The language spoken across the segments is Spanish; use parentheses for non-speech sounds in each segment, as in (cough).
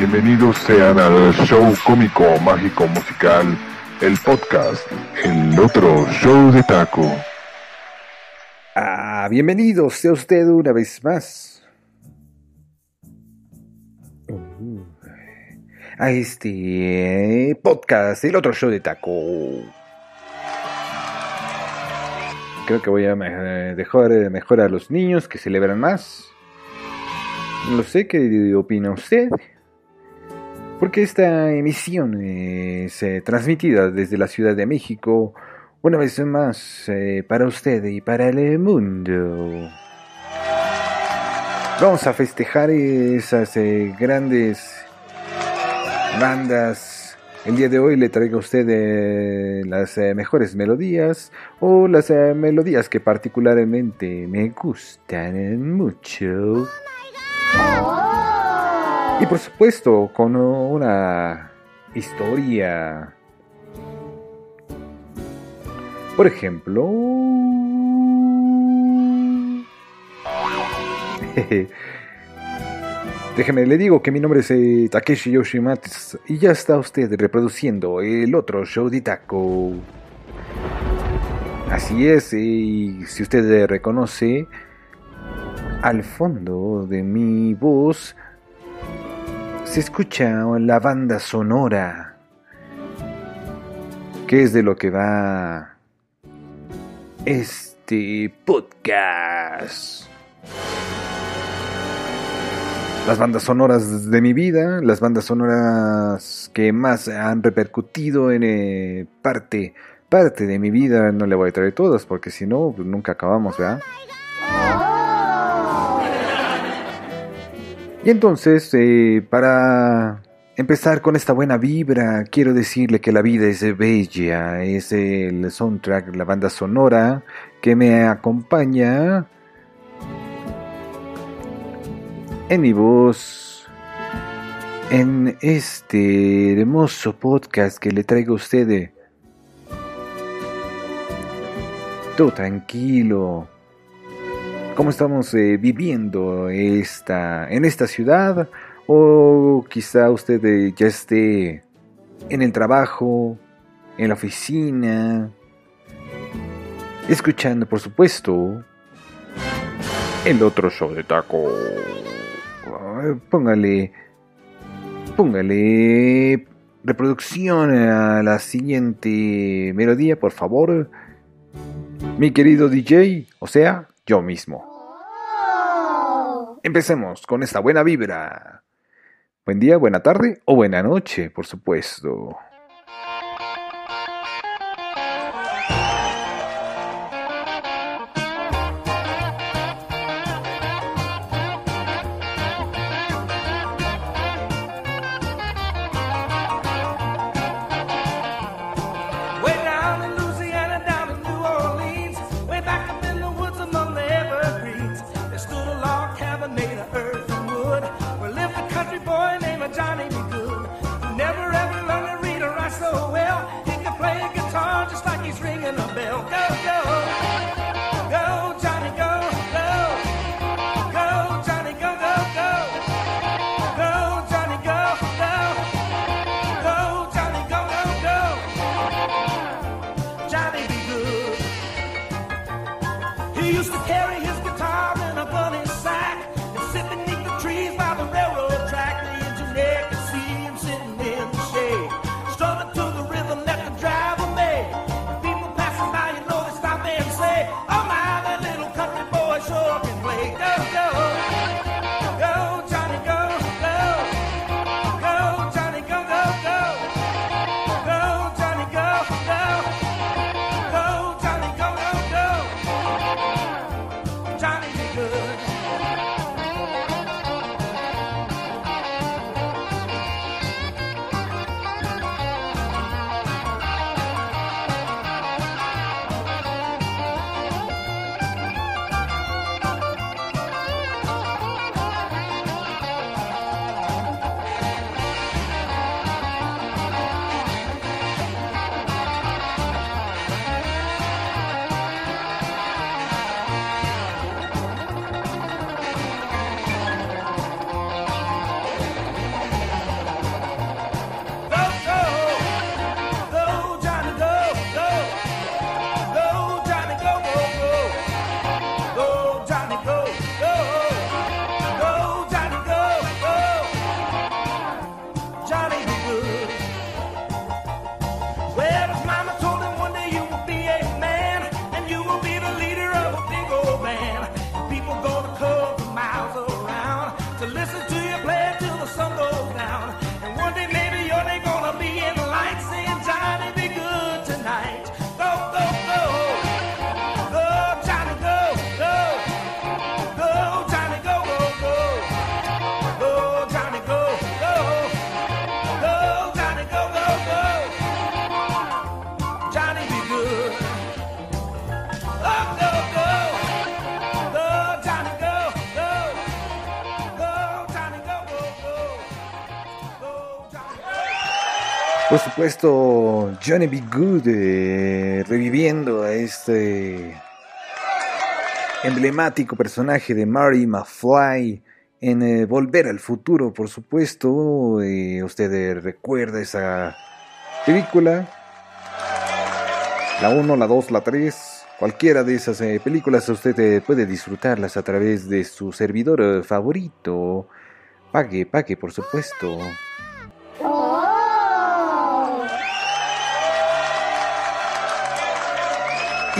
Bienvenidos sean al show cómico, mágico, musical, el podcast, el otro show de taco. Ah, bienvenido sea usted una vez más a este podcast, el otro show de taco. Creo que voy a dejar mejor a los niños que celebran más. No sé qué opina usted. Porque esta emisión es eh, transmitida desde la Ciudad de México, una vez más eh, para usted y para el mundo. Vamos a festejar esas eh, grandes bandas. El día de hoy le traigo a usted las mejores melodías o las melodías que particularmente me gustan mucho. Y por supuesto, con una historia. Por ejemplo... (laughs) Déjeme, le digo que mi nombre es eh, Takeshi Yoshimatsu y ya está usted reproduciendo el otro show de Taco. Así es, y si usted reconoce, al fondo de mi voz se escucha la banda sonora, que es de lo que va este podcast. Las bandas sonoras de mi vida, las bandas sonoras que más han repercutido en eh, parte, parte de mi vida, no le voy a traer todas porque si no, pues, nunca acabamos, ¿verdad? Y entonces, eh, para empezar con esta buena vibra, quiero decirle que la vida es bella, es el soundtrack, la banda sonora que me acompaña en mi voz en este hermoso podcast que le traigo a ustedes. Todo tranquilo, cómo estamos eh, viviendo esta, en esta ciudad o quizá usted eh, ya esté en el trabajo, en la oficina, escuchando por supuesto el otro show de taco. Póngale, póngale reproducción a la siguiente melodía, por favor. Mi querido DJ, o sea, yo mismo. Empecemos con esta buena vibra. Buen día, buena tarde o buena noche, por supuesto. Supuesto, Johnny B. Good eh, reviviendo a este emblemático personaje de Marty McFly en eh, Volver al Futuro, por supuesto. Eh, usted recuerda esa película. La 1, la 2, la 3. Cualquiera de esas películas usted puede disfrutarlas a través de su servidor favorito. Pague, pague, por supuesto.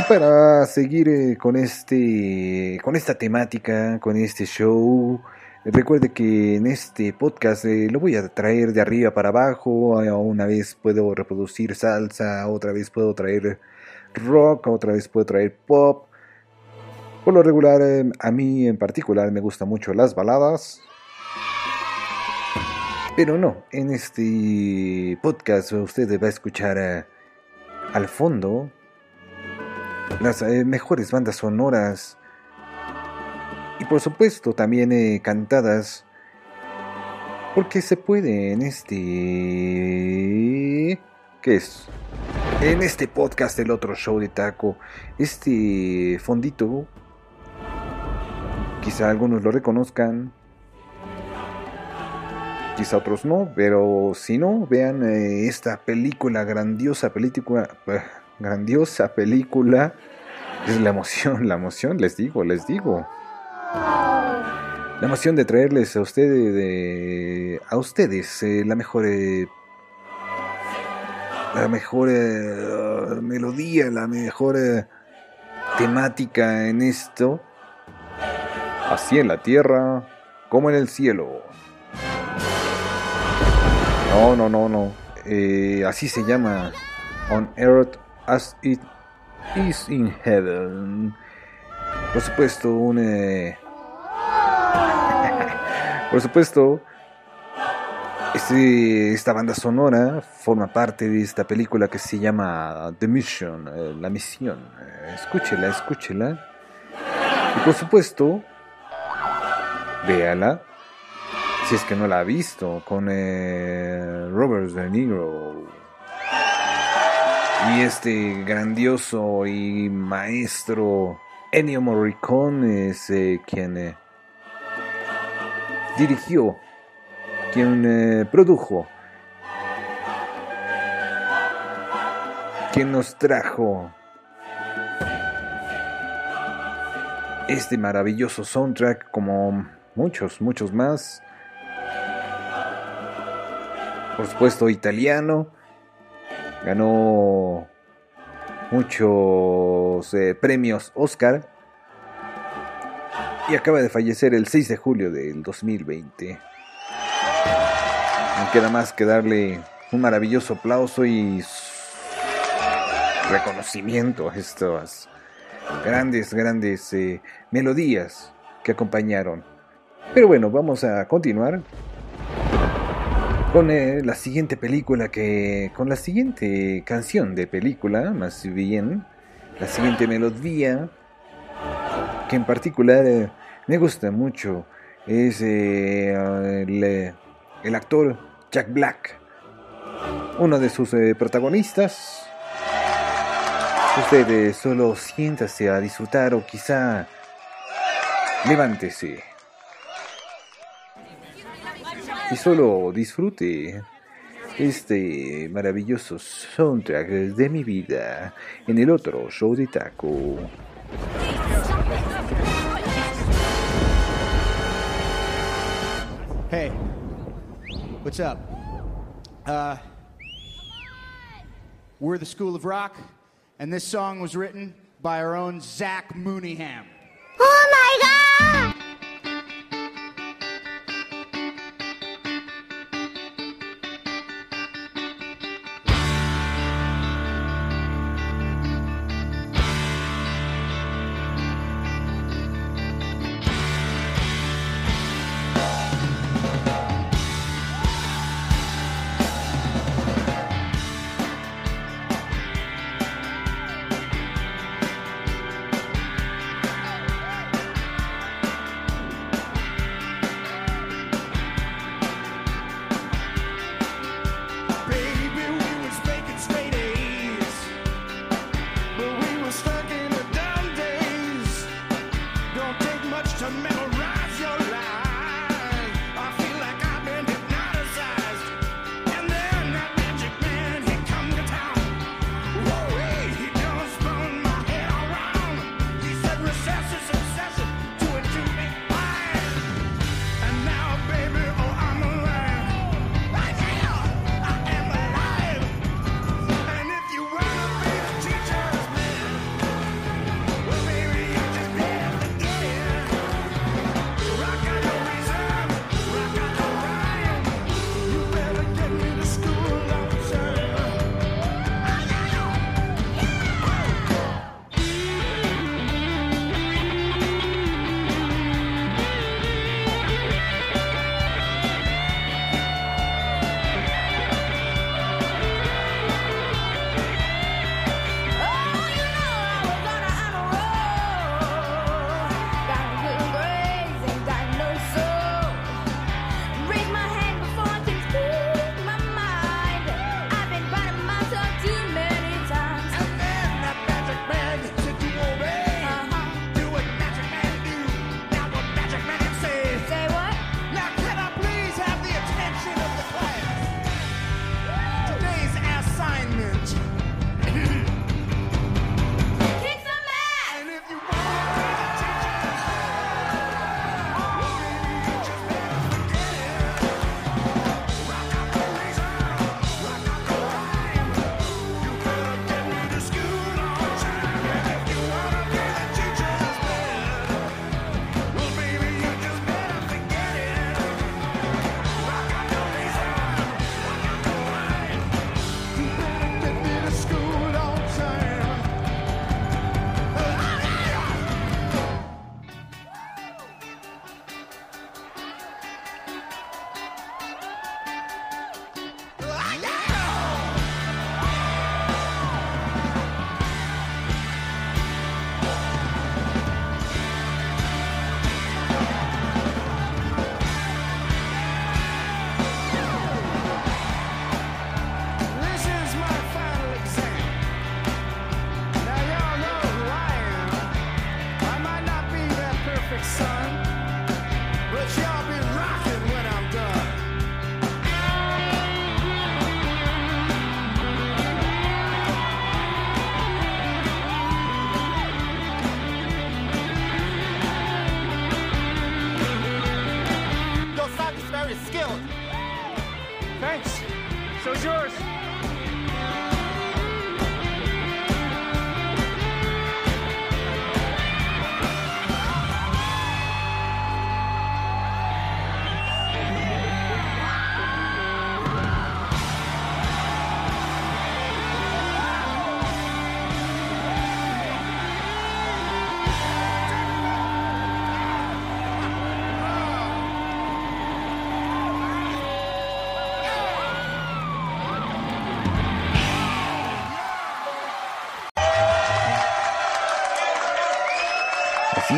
Y para seguir eh, con este con esta temática, con este show, recuerde que en este podcast eh, lo voy a traer de arriba para abajo, una vez puedo reproducir salsa, otra vez puedo traer rock, otra vez puedo traer pop. Por lo regular, eh, a mí en particular me gustan mucho las baladas. Pero no, en este podcast usted va a escuchar al fondo las eh, mejores bandas sonoras y por supuesto también eh, cantadas porque se puede en este ¿qué es? En este podcast el otro show de taco este fondito quizá algunos lo reconozcan quizá otros no pero si no vean eh, esta película grandiosa película grandiosa película. Es la emoción, la emoción, les digo, les digo. La emoción de traerles a ustedes, de, a ustedes eh, la mejor, eh, la mejor eh, melodía, la mejor temática en esto. Así en la tierra como en el cielo. No, no, no, no. así se llama On Earth as it is in heaven. Por supuesto, un. Eh, (laughs) por supuesto, este, esta banda sonora forma parte de esta película que se llama The Mission, eh, La Misión. Eh, escúchela, escúchela. Y por supuesto, véala. Si es que no la ha visto, con Robert De Niro y este grandioso y maestro Ennio Morricone es eh, quien dirigió, quien eh, produjo, quien nos trajo este maravilloso soundtrack como muchos, muchos más. Por supuesto italiano ganó muchos eh, premios Oscar y acaba de fallecer el 6 de julio del 2020. No queda más que darle un maravilloso aplauso y reconocimiento a estas grandes, grandes eh, melodías que acompañaron. Pero bueno, vamos a continuar con eh, la siguiente película que con la siguiente canción de película más bien la siguiente melodía que en particular eh, me gusta mucho es eh, el, el, actor Jack Black uno de sus protagonistas. Usted solo siéntase a disfrutar o quizá levántese y solo disfrute este maravilloso soundtrack de mi vida en el otro show de taco. Hey, what's up? Uh, we're the School of Rock, and this song was written by our own Zach Mooneyham. Oh my god!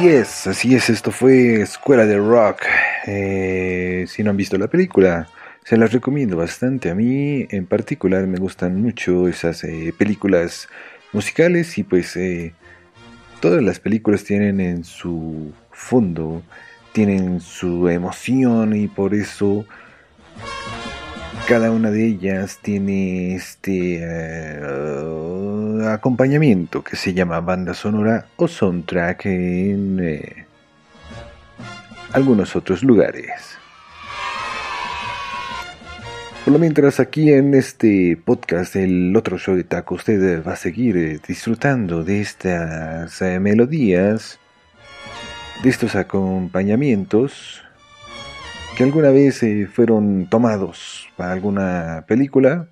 Así es, así es, esto fue Escuela de Rock. Eh, si no han visto la película, se las recomiendo bastante. A mí en particular me gustan mucho esas eh, películas musicales y pues eh, todas las películas tienen en su fondo, tienen su emoción y por eso cada una de ellas tiene este acompañamiento que se llama banda sonora o soundtrack en eh, algunos otros lugares. Por lo mientras aquí en este podcast, el otro show de taco, usted va a seguir eh, disfrutando de estas eh, melodías, de estos acompañamientos que alguna vez fueron tomados para alguna película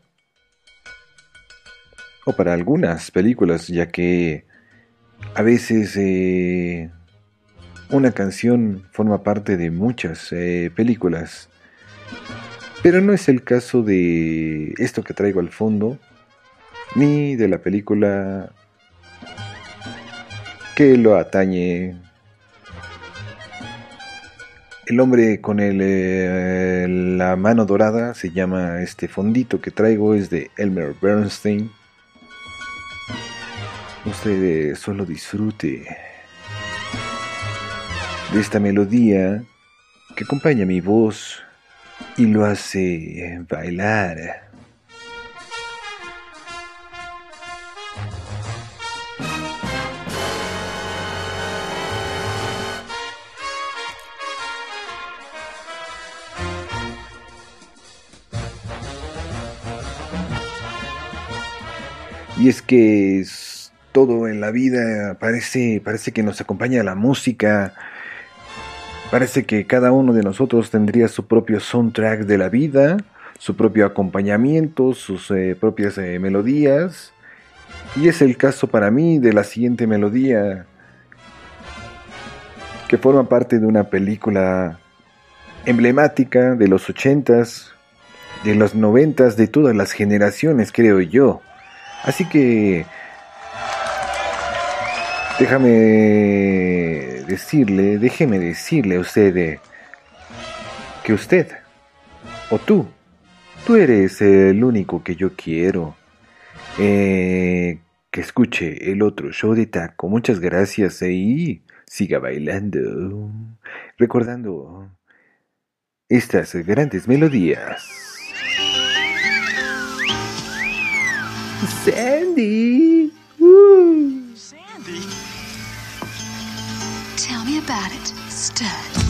o para algunas películas, ya que a veces eh, una canción forma parte de muchas eh, películas. Pero no es el caso de esto que traigo al fondo, ni de la película que lo atañe. El hombre con el, eh, la mano dorada se llama este fondito que traigo es de Elmer Bernstein. Usted eh, solo disfrute. de esta melodía que acompaña mi voz y lo hace bailar. Y es que todo en la vida parece, parece que nos acompaña la música. Parece que cada uno de nosotros tendría su propio soundtrack de la vida, su propio acompañamiento, sus eh, propias eh, melodías. Y es el caso para mí de la siguiente melodía, que forma parte de una película emblemática de los ochentas, de los noventas, de todas las generaciones, creo yo. Así que déjame decirle, déjeme decirle a usted eh, que usted o tú, tú eres el único que yo quiero. Eh, que escuche el otro show de taco. Muchas gracias eh, y siga bailando, recordando estas grandes melodías. Sandy. Woo. Sandy. Tell me about it, stud.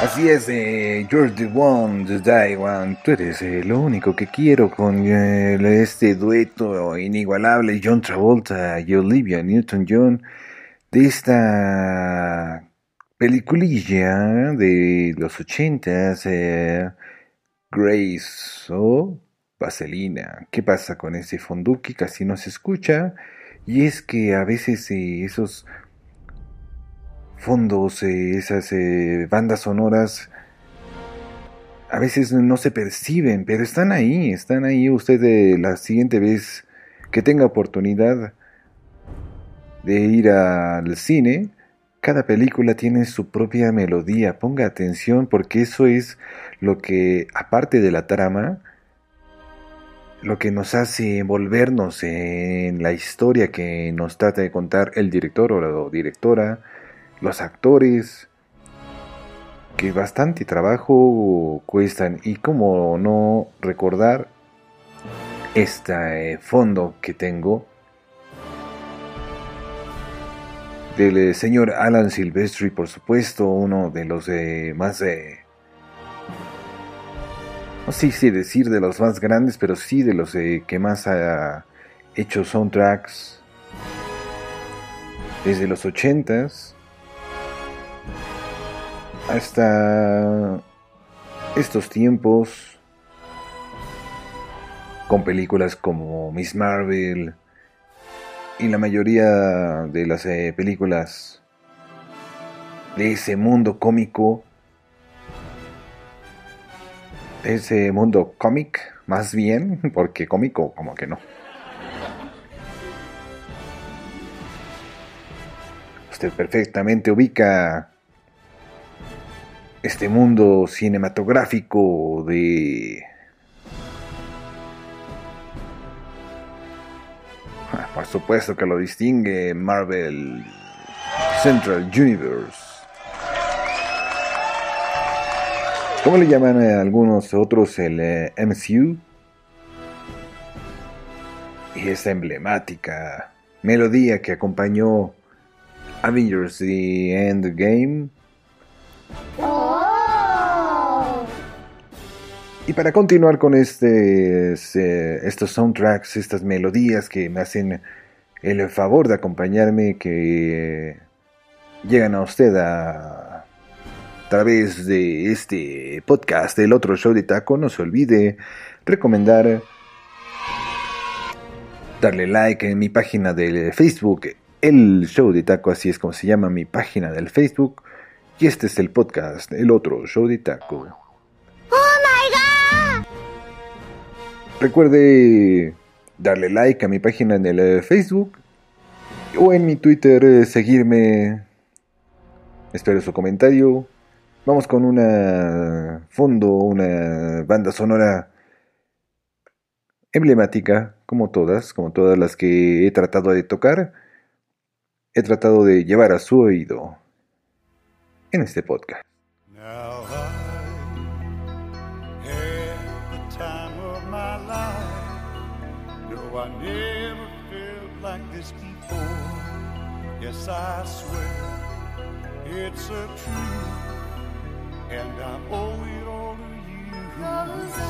Así es, eh, you're the one, the die one. Tú eres eh, lo único que quiero con eh, este dueto inigualable John Travolta y Olivia Newton-John de esta peliculilla de los ochentas, eh, Grace o Vaselina. ¿Qué pasa con ese fonduki? Casi no se escucha. Y es que a veces esos fondos, esas eh, bandas sonoras, a veces no se perciben, pero están ahí, están ahí. Usted eh, la siguiente vez que tenga oportunidad de ir al cine, cada película tiene su propia melodía. Ponga atención porque eso es lo que, aparte de la trama, lo que nos hace envolvernos en la historia que nos trata de contar el director o la directora, los actores, que bastante trabajo cuestan y como no recordar este eh, fondo que tengo del eh, señor Alan Silvestri, por supuesto, uno de los eh, más no sé si decir de los más grandes, pero sí de los que más ha hecho soundtracks desde los 80s hasta estos tiempos con películas como Miss Marvel y la mayoría de las eh, películas de ese mundo cómico ese mundo cómic, más bien, (laughs) porque cómico como que no. Usted perfectamente ubica este mundo cinematográfico de... Ah, Por supuesto que lo distingue Marvel Central Universe. ¿Cómo le llaman a algunos otros el eh, MCU? Y esa emblemática melodía que acompañó Avengers The Endgame. Y para continuar con este, eh, estos soundtracks, estas melodías que me hacen el favor de acompañarme, que eh, llegan a usted a través de este podcast, el otro show de taco, no se olvide recomendar, darle like en mi página del Facebook, el show de taco, así es como se llama mi página del Facebook, y este es el podcast, el otro show de taco. Recuerde darle like a mi página en el eh, Facebook o en mi Twitter, eh, seguirme. Espero su comentario. Vamos con una fondo, una banda sonora emblemática, como todas, como todas las que he tratado de tocar, he tratado de llevar a su oído en este podcast. Yes, I swear it's a truth, and I owe it all to you. Cause I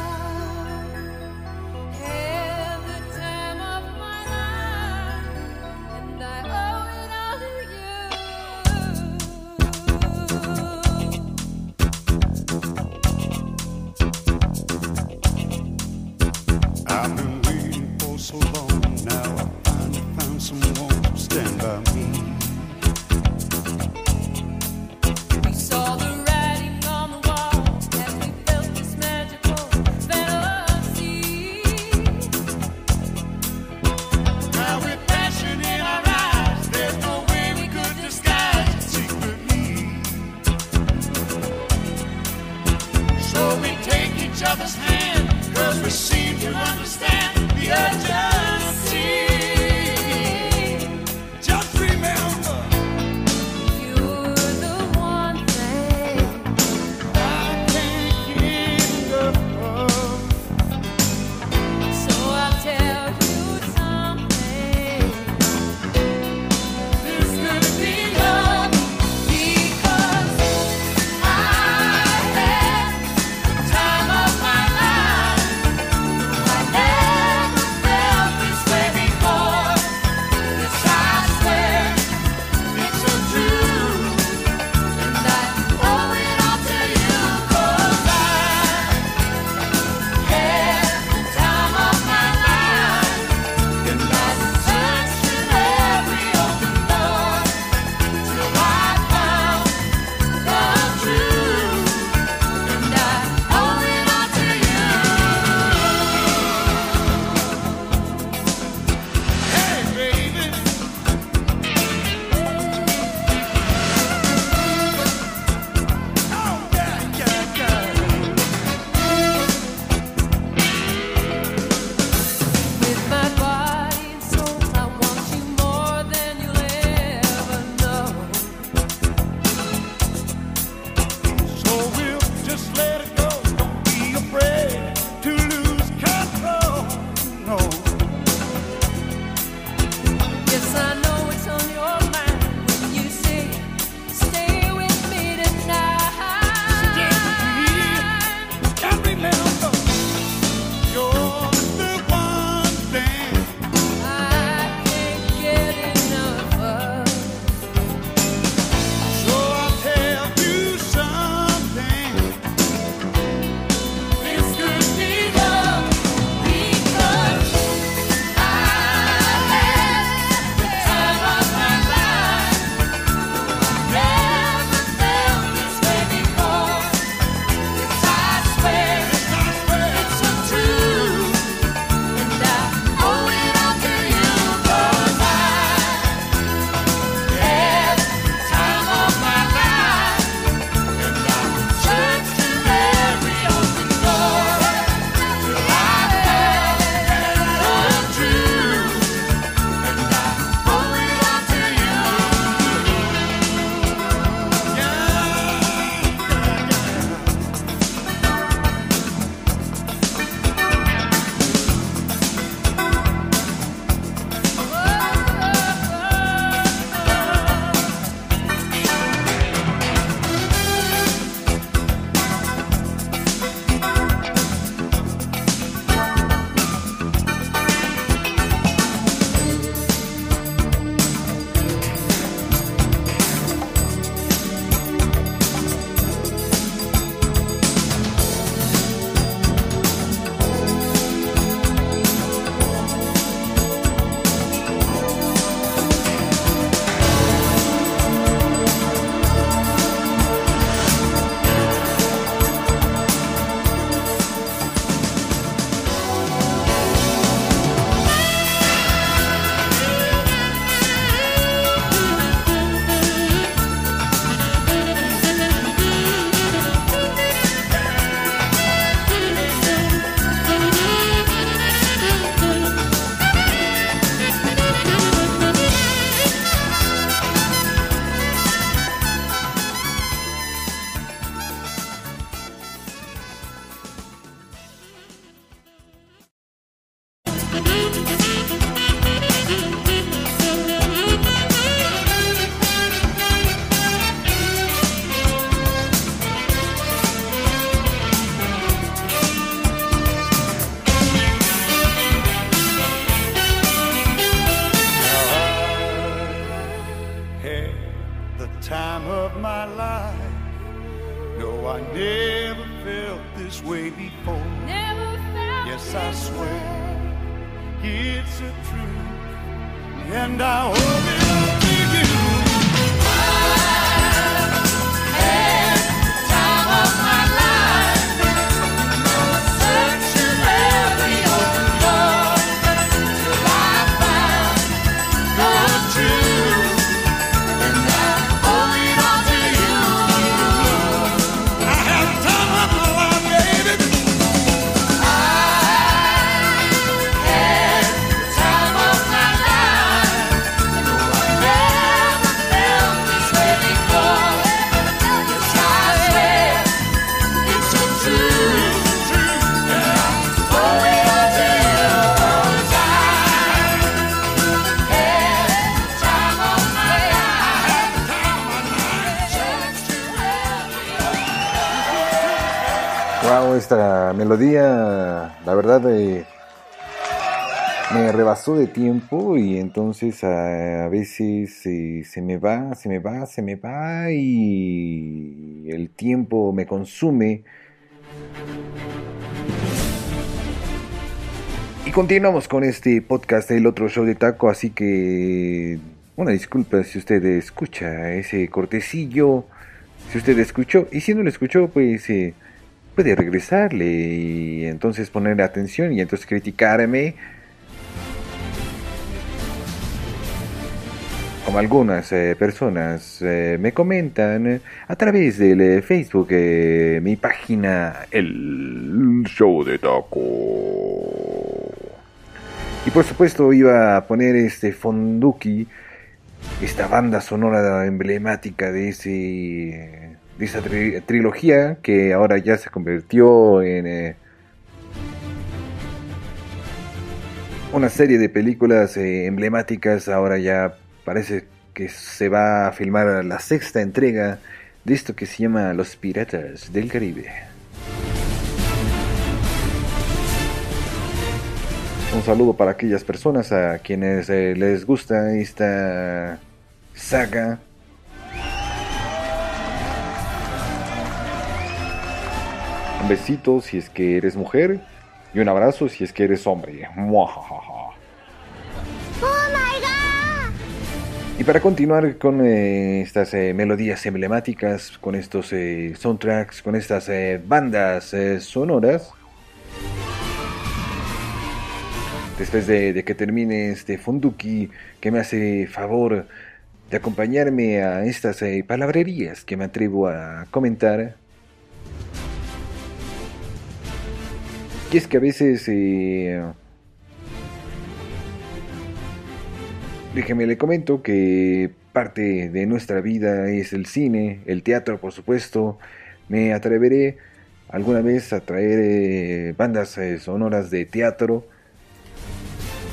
melodía, la verdad, eh, me rebasó de tiempo y entonces a, veces eh, se me va, se me va, se me va y el tiempo me consume. Y continuamos con este podcast del otro show de taco, así que una disculpa si usted escucha ese cortecillo, si usted escuchó, y si no lo escuchó, pues eh, puede regresarle y entonces poner atención y entonces criticarme. Como algunas eh, personas eh, me comentan eh, a través del Facebook, mi página, el show de taco. Y por supuesto iba a poner este Fonduki, esta banda sonora emblemática de ese de esa tri- trilogía que ahora ya se convirtió en eh, una serie de películas eh, emblemáticas. Ahora ya parece que se va a filmar la sexta entrega de esto que se llama Los Piratas del Caribe. Un saludo para aquellas personas a quienes eh, les gusta esta saga. Un besito si es que eres mujer y un abrazo si es que eres hombre. Oh my god! Y para continuar con eh, estas eh, melodías emblemáticas, con estos eh, soundtracks, con estas bandas sonoras, después de, de que termine este Funduki, que me hace favor de acompañarme a estas eh, palabrerías que me atrevo a comentar. Y es que a veces eh, Déjeme le comento que parte de nuestra vida es el cine, el teatro, por supuesto. Me atreveré alguna vez a traer eh, bandas eh, sonoras de teatro.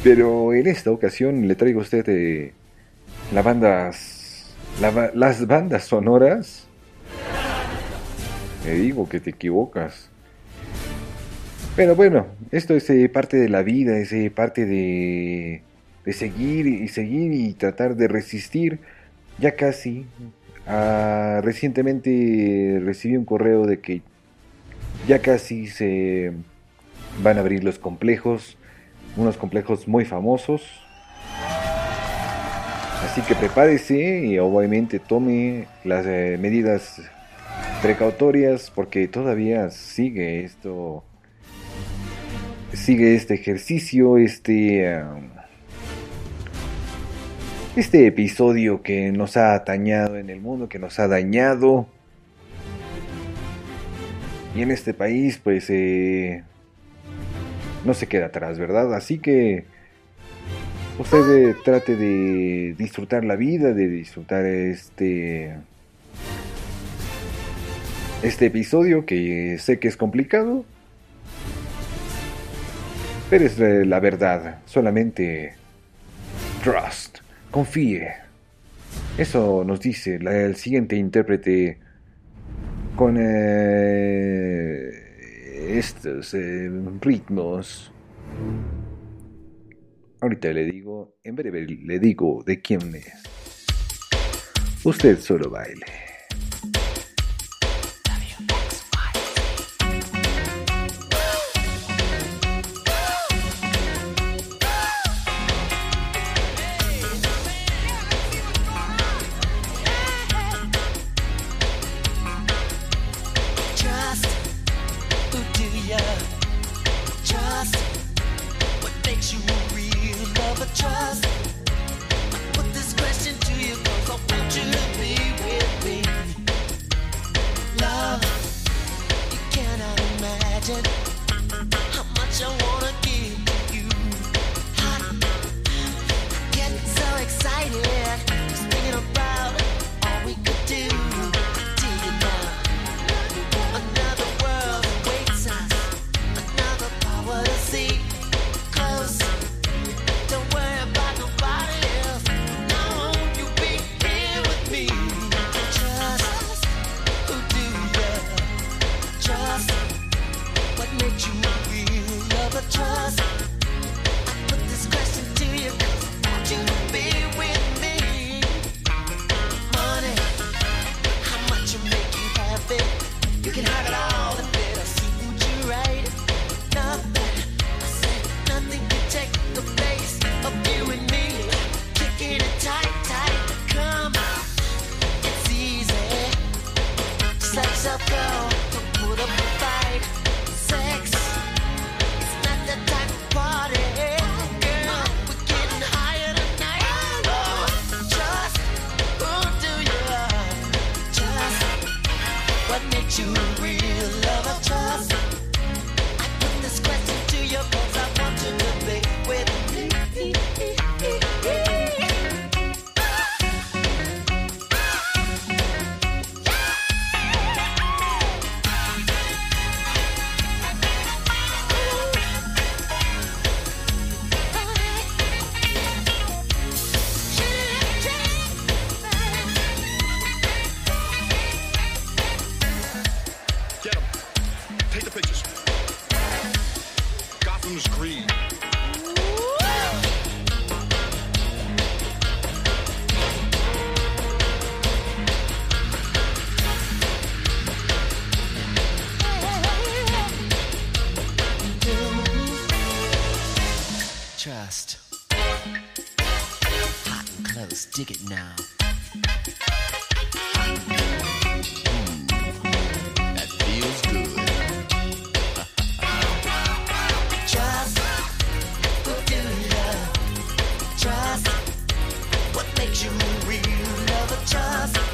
Pero en esta ocasión le traigo a usted eh, bandas, la ba- las bandas sonoras. Me digo que te equivocas. Pero bueno, esto es eh, parte de la vida, es eh, parte de, seguir y seguir y tratar de resistir. Ya casi. Ah, recientemente recibí un correo de que ya casi se van a abrir los complejos, unos complejos muy famosos. Así que prepárese y obviamente tome las eh, medidas precautorias porque todavía sigue esto sigue este ejercicio, este este episodio que nos ha atañado en el mundo, que nos ha dañado. Y en este país, pues, eh, no se queda atrás, ¿verdad? Así que usted eh, trate de disfrutar la vida, de disfrutar este este episodio que sé que es complicado, pero es eh, la verdad. Solamente trust, confíe. Eso nos dice la- el siguiente intérprete con eh, estos eh, ritmos. Ahorita le digo, en breve le digo de quién es. Usted solo baile. dust. Hot and close, dig it now. Mm. That feels good. (laughs) Trust what. Trust what makes you. Real love, trust.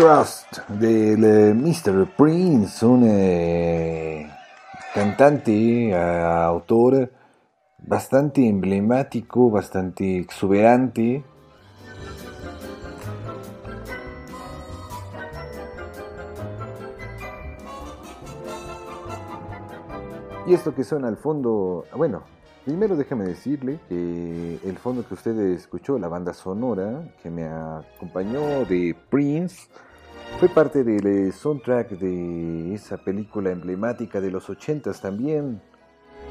Trust del eh, Mr. Prince, un eh, cantante, eh, autor bastante emblemático, bastante exuberante. Y esto que suena al fondo, bueno, primero déjame decirle que el fondo que usted escuchó, la banda sonora que me acompañó de Prince, fue parte del eh, soundtrack de esa película emblemática de los 80s también,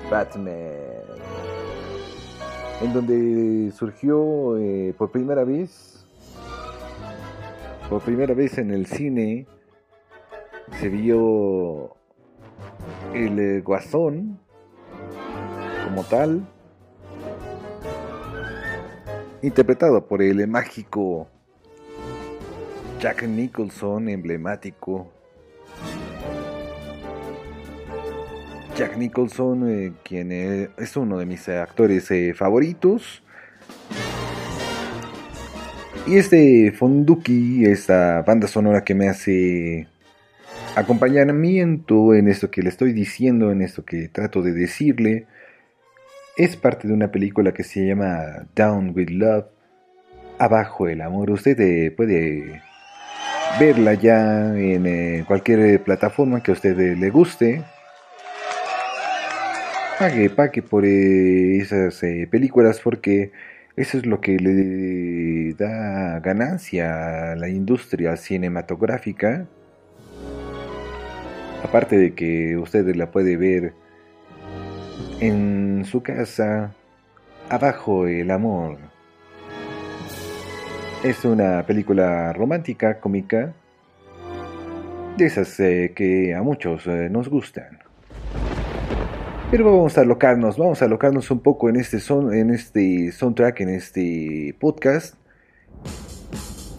Batman, en donde surgió eh, por primera vez, por primera vez en el cine, se vio el eh, guasón como tal, interpretado por el mágico Jack Nicholson emblemático. Jack Nicholson, eh, quien eh, es uno de mis actores eh, favoritos. Y este Fonduki, esta banda sonora que me hace acompañamiento en esto que le estoy diciendo, en esto que trato de decirle, es parte de una película que se llama Down with Love, Abajo el Amor. Usted puede verla ya en eh, cualquier eh, plataforma que a usted eh, le guste. Pague, pague por esas películas porque eso es lo que le da ganancia a la industria cinematográfica. Aparte de que usted la puede ver en su casa, abajo el amor. Es una película romántica, cómica, de esas eh, que a muchos eh, nos gustan. Pero vamos a alocarnos, vamos a alocarnos un poco en este, son, en este soundtrack, en este podcast.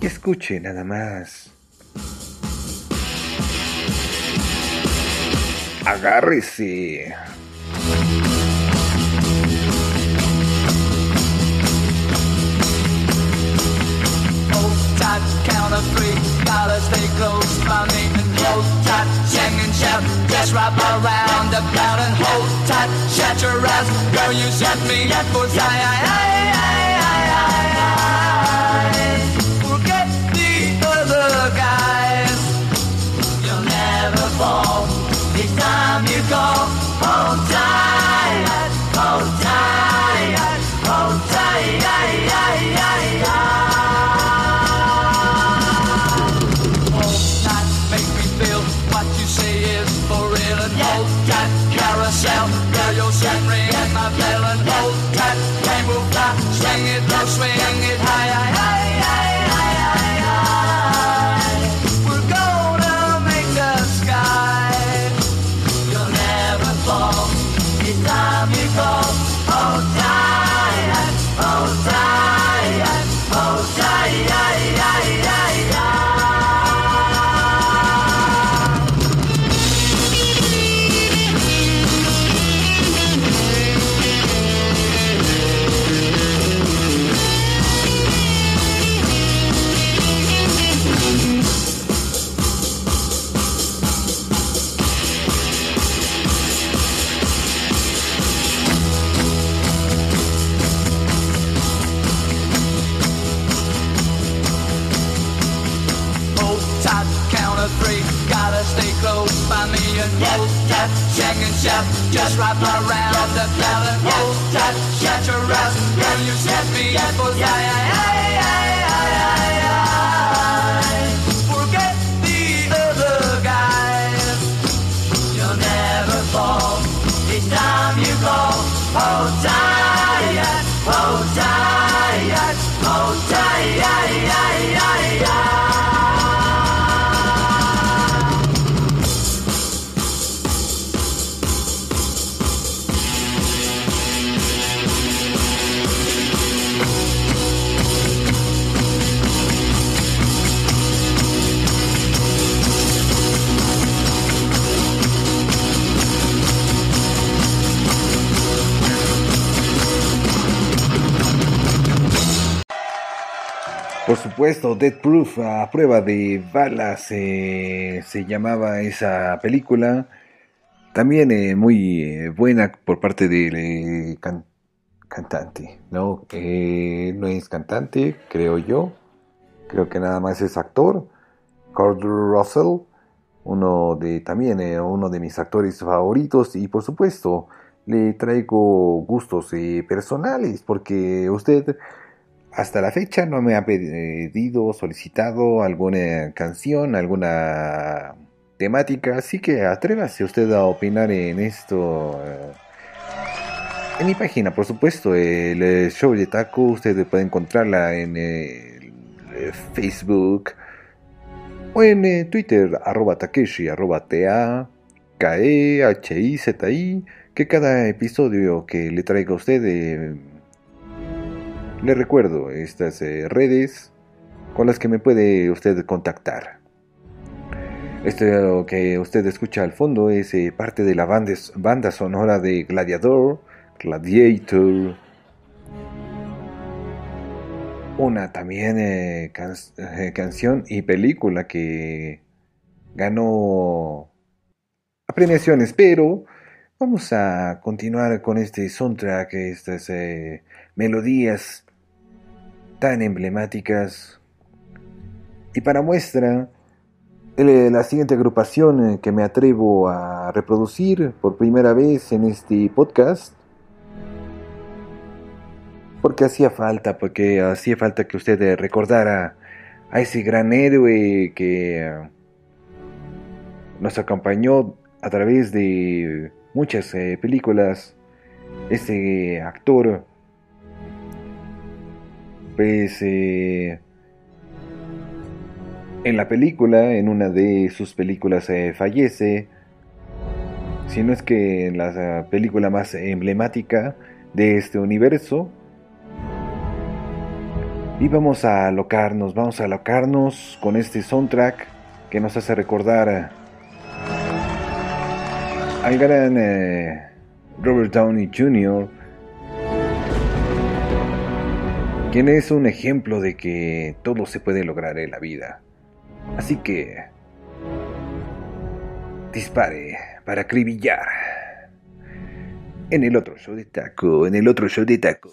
Y escuche nada más. Agárrese. Count of three. Gotta stay close by me and hold tight, sing and shout. Just wrap around the crowd and hold tight, shut your eyes. Girl, you set me up for I, I, I, sing and shout. Just wrap around the cloud and hold tight, shut your eyes. Girl, you set me up for I, I, I, I, I, I, I. Forget the other guys. You'll never fall. This time you go. Hold tight, Por supuesto, Dead Proof a prueba de balas eh, se llamaba esa película. También eh, muy eh, buena por parte del can- cantante. No, no es cantante, creo yo. Creo que nada más es actor. Kurt Russell, uno de también uno de mis actores favoritos y por supuesto le traigo gustos personales porque usted hasta la fecha no me ha pedido, solicitado alguna canción, alguna temática, así que atrévase usted a opinar en esto. eh, En mi página, por supuesto, el eh, show de Taco, usted puede encontrarla en eh, Facebook o en Twitter, arroba Takeshi, arroba T-A, K-E, H-I, Z-I, que cada episodio que le traiga a usted le recuerdo estas eh, redes con las que me puede usted contactar. Esto que usted escucha al fondo es eh, parte de la banda, sonora de Gladiador, Gladiator. Una también eh, can- canción y película que ganó premiaciones, pero vamos a continuar con este soundtrack, estas melodías tan emblemáticas. Y para muestra, el- la siguiente agrupación eh, que me atrevo a reproducir por primera vez en este podcast, porque hacía falta, porque hacía falta que usted eh, recordara a ese gran héroe que eh, nos acompañó a través de muchas eh, películas, ese actor, pues eh, en la película, en una de sus películas eh, fallece, si no es que la eh, película más emblemática de este universo. Y vamos a alocarnos, vamos a alocarnos con este soundtrack que nos hace recordar al gran eh, Robert Downey Jr., quien es un ejemplo de que todo se puede lograr en la vida. Así que dispare para acribillar. En el otro show de taco, en el otro show de taco.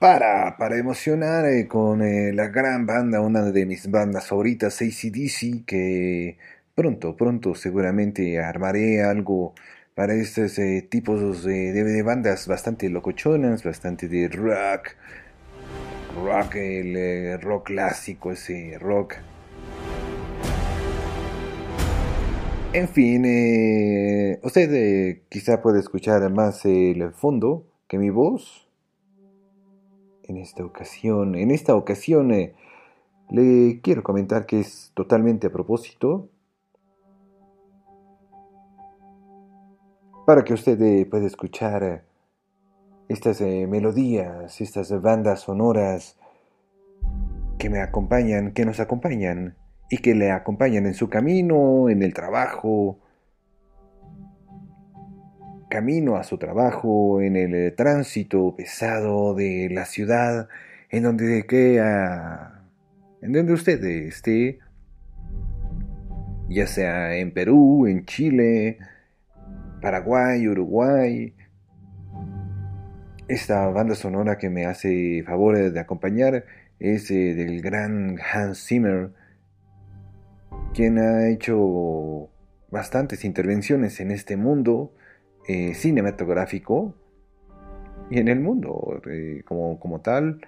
Para, para emocionar eh, con eh, la gran banda, una de mis bandas favoritas, ACDC, que pronto, pronto seguramente armaré algo para estos eh, tipos de, bandas bastante locochonas, bastante de rock, rock, el eh, rock clásico, ese rock. En fin, usted quizá puede escuchar más el fondo que mi voz en esta ocasión. En esta ocasión eh, le quiero comentar que es totalmente a propósito para que usted eh, pueda escuchar eh, estas melodías, estas bandas sonoras que me acompañan, que nos acompañan y que le acompañan en su camino, en el trabajo, camino a su trabajo, en el eh, tránsito pesado de la ciudad, en donde queda, en donde usted esté, ya sea en Perú, en Chile, Paraguay, Uruguay. Esta banda sonora que me hace favor de acompañar es eh, del gran Hans Zimmer, quien ha hecho bastantes intervenciones en este mundo eh, cinematográfico y en el mundo eh, como, como tal.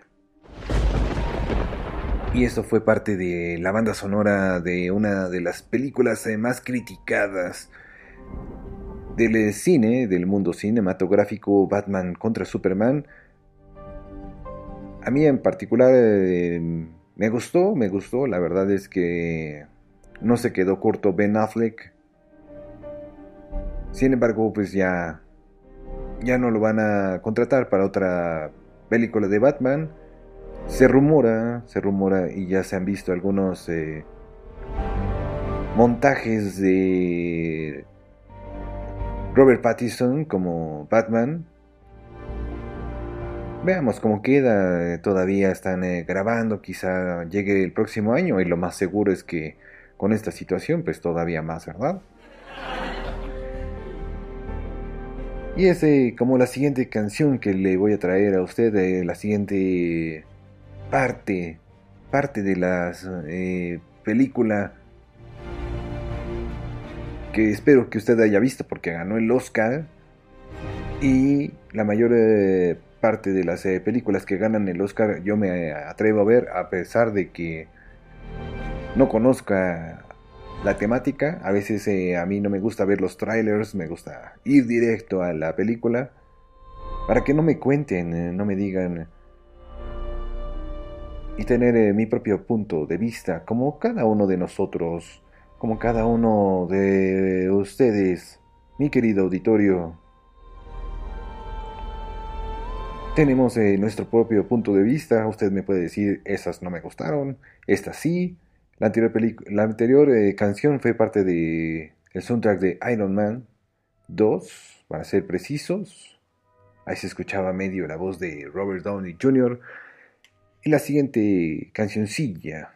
Y esto fue parte de la banda sonora de una de las películas eh, más criticadas del cine, del mundo cinematográfico, Batman contra Superman. A mí en particular me gustó, me gustó, la verdad es que no se quedó corto Ben Affleck. Sin embargo, pues ya ya no lo van a contratar para otra película de Batman. Se rumora, se rumora y ya se han visto algunos eh, montajes de Robert Pattinson como Batman. Veamos cómo queda. Todavía están eh, grabando. Quizá llegue el próximo año. Y lo más seguro es que con esta situación, pues todavía más, ¿verdad? Y es eh, como la siguiente canción que le voy a traer a usted. eh, la siguiente parte. Parte de la película. Que espero que usted haya visto porque ganó el Oscar. Y la mayor eh, parte de las eh, películas que ganan el Oscar yo me atrevo a ver a pesar de que no conozca la temática. A veces eh, a mí no me gusta ver los trailers, me gusta ir directo a la película para que no me cuenten, eh, no me digan y tener eh, mi propio punto de vista, como cada uno de nosotros, como cada uno de ustedes, mi querido auditorio. Tenemos nuestro propio punto de vista. Usted me puede decir, esas no me gustaron, estas sí. La anterior, la anterior eh, canción fue parte de el soundtrack de Iron Man 2, para ser precisos. Ahí se escuchaba medio la voz de Robert Downey Jr. Y la siguiente cancioncilla,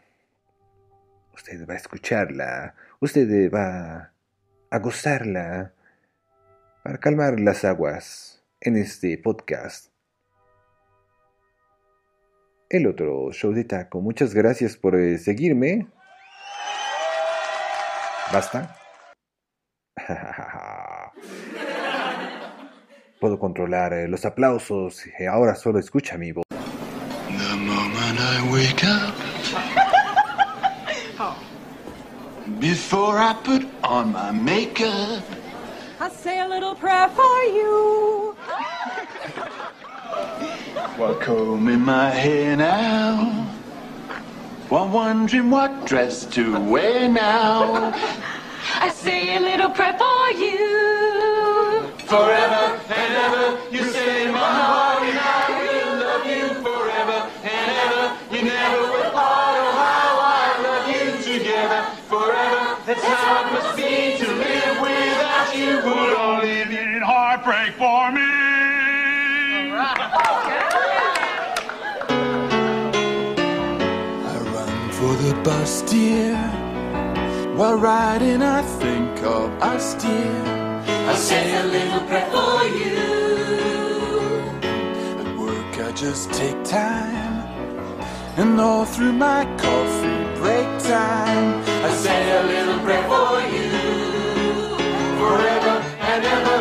usted va a escucharla, usted va a gozarla para calmar las aguas en este podcast. El otro show de taco. Muchas gracias por eh, seguirme. ¿Basta? (laughs) Puedo controlar eh, los aplausos. y ahora solo escucha mi voz. The moment I wake up, (laughs) before I put on my makeup, I say a little prayer for you. (laughs) while combing my hair now, while wondering what dress to wear now. I say a little prayer for you. Forever and ever, you stay in my heart, and I will love you forever and ever. You never will part. Oh, how I love you together forever. That's how it must be to live without you. Would only be heartbreak for me. I run for the bus, dear. While riding, I think of us, dear. I say a little prayer for you. At work, I just take time. And all through my coffee break time, I say a little prayer for you. Forever and ever,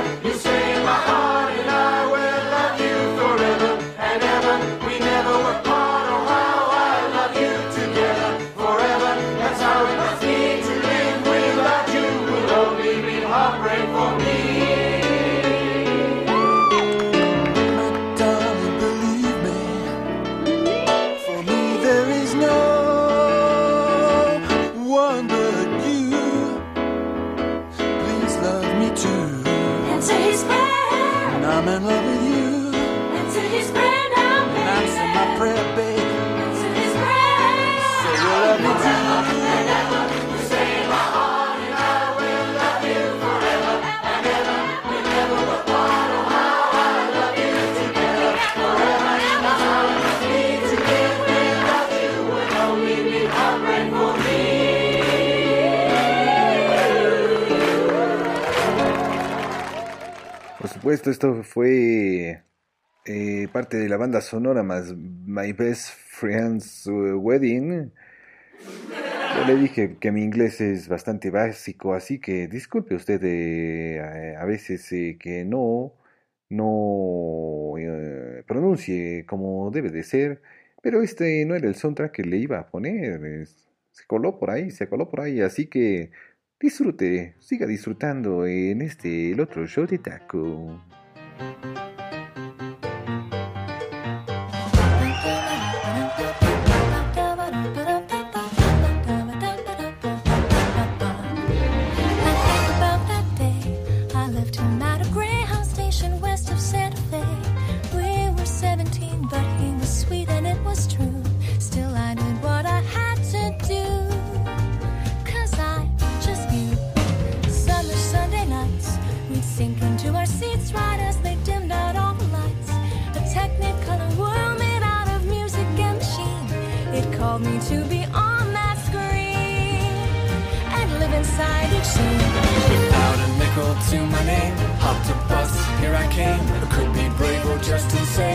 supuesto, esto fue eh, parte de la banda sonora más My Best Friend's Wedding. Yo le dije que mi inglés es bastante básico, así que disculpe usted eh, a, veces eh, que no, no eh, pronuncie como debe de ser, pero este no era el soundtrack que le iba a poner. se coló por ahí, se coló por ahí, así que disfrute, siga disfrutando en este otro show de taco. To my name, hopped a bus, here I came. I could be brave or just insane.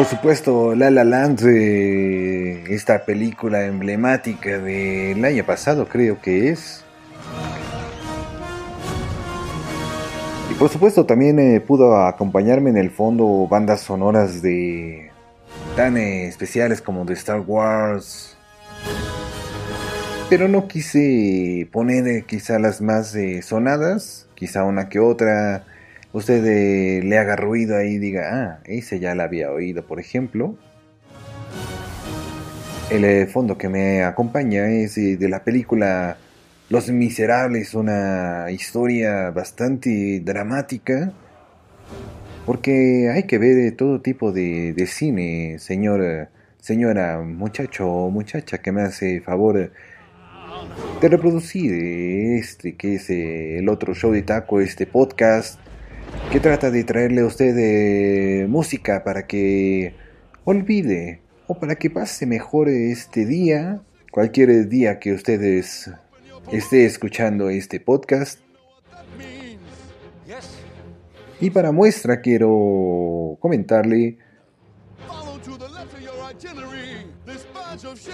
Por supuesto, La La Land, eh, esta película emblemática del año pasado, creo que es. Y por supuesto, también eh, pudo acompañarme en el fondo bandas sonoras de tan eh, especiales como de Star Wars. Pero no quise poner eh, quizá las más sonadas, quizá una que otra usted eh, le haga ruido ahí y diga, ah, ese ya la había oído, por ejemplo. El eh, fondo que me acompaña es eh, de la película Los Miserables, una historia bastante dramática, porque hay que ver todo tipo de, de cine, señora, señora, muchacho o muchacha que me hace favor de reproducir este que es el otro show de taco, este podcast que trata de traerle a usted eh, música para que olvide o para que pase mejor este día, cualquier día que ustedes esté escuchando este podcast. Y para muestra quiero comentarle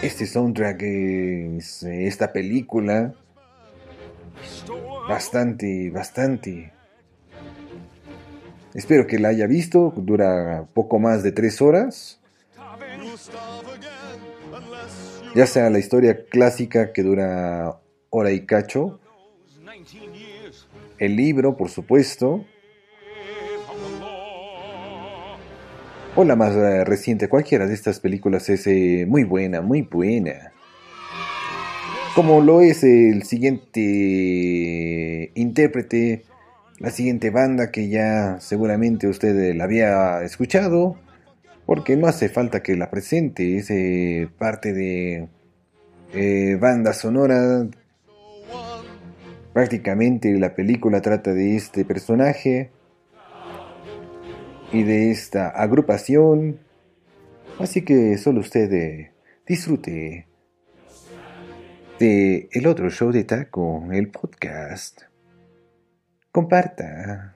este soundtrack es eh, esta película bastante, bastante Espero que la haya visto, dura poco más de tres horas. Ya sea la historia clásica que dura hora y cacho. El libro, por supuesto. O la más reciente, cualquiera de estas películas es eh, muy buena, muy buena. Como lo es el siguiente intérprete la siguiente banda que ya seguramente usted la había escuchado, porque no hace falta que la presente, es eh, parte de eh, banda sonora. Prácticamente la película trata de este personaje y de esta agrupación, así que solo usted eh, disfrute de el otro show de taco, el podcast comparta.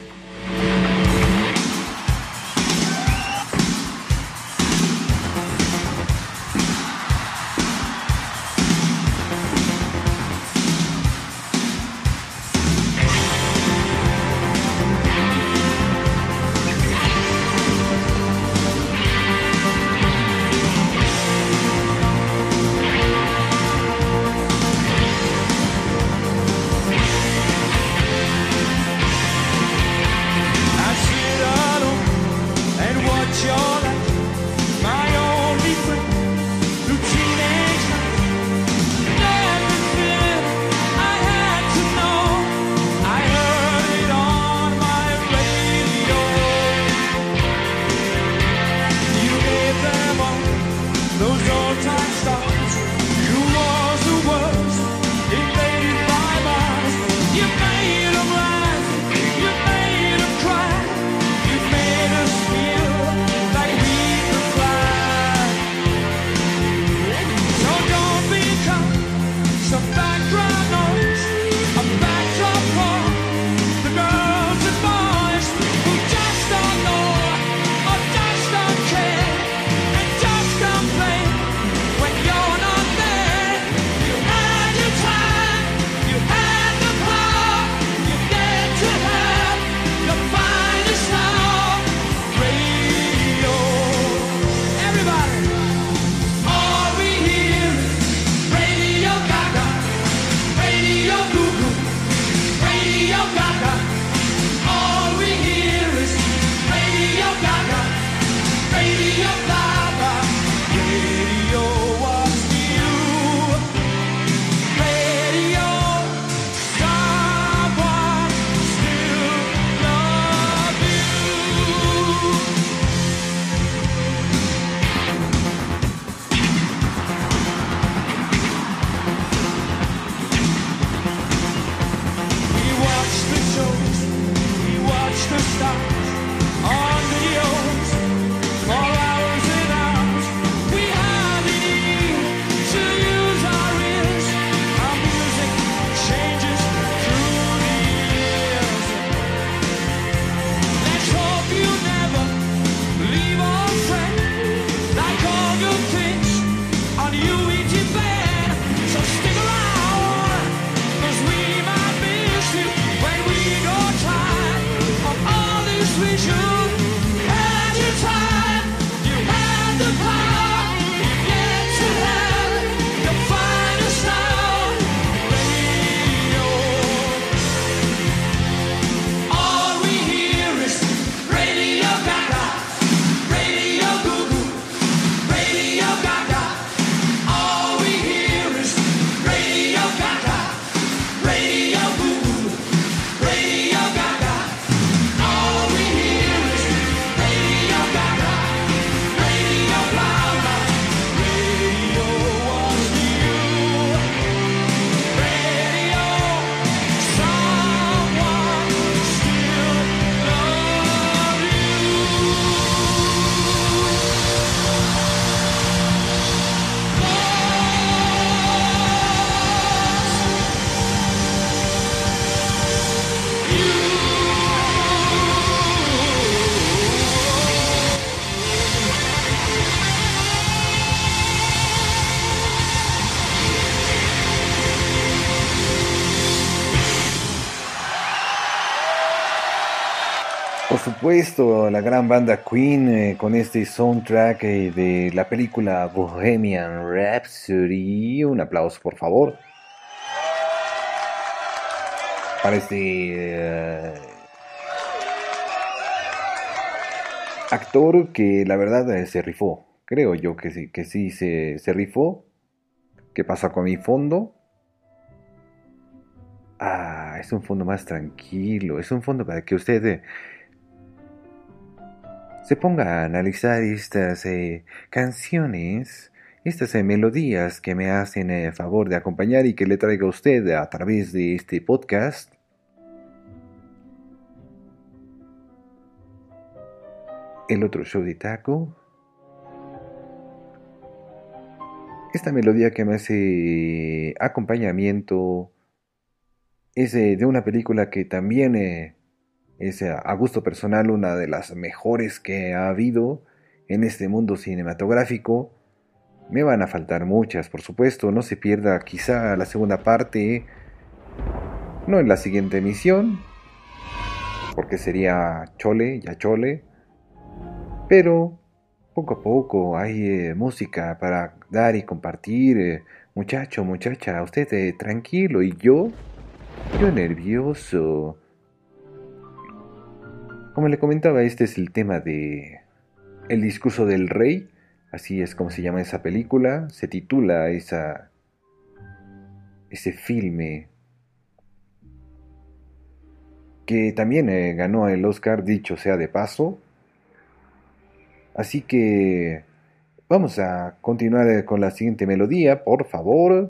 Supuesto, la gran banda Queen eh, con este soundtrack eh, de la película Bohemian Rhapsody. Un aplauso, por favor. Para este eh, actor que la verdad se rifó. Creo yo que sí, que sí se, se rifó. ¿Qué pasa con mi fondo? Ah, es un fondo más tranquilo. Es un fondo para que usted se ponga a analizar estas eh, canciones, estas eh, melodías que me hacen el favor de acompañar y que le traiga a usted a través de este podcast. El otro show de taco. Esta melodía que me hace acompañamiento es eh, de una película que también eh, es eh, a gusto personal una de las mejores que ha habido en este mundo cinematográfico. Me van a faltar muchas, por supuesto, no se pierda quizá la segunda parte, no en la siguiente emisión, porque sería chole, ya chole, pero poco a poco hay eh, música para dar y compartir. eh, muchacho, muchacha, usted tranquilo y yo, yo nervioso. Como le comentaba, este es el tema de El discurso del rey, así es como se llama esa película, se titula esa ese filme que también eh, ganó el Oscar, dicho sea de paso. Así que vamos a continuar eh, con la siguiente melodía, por favor.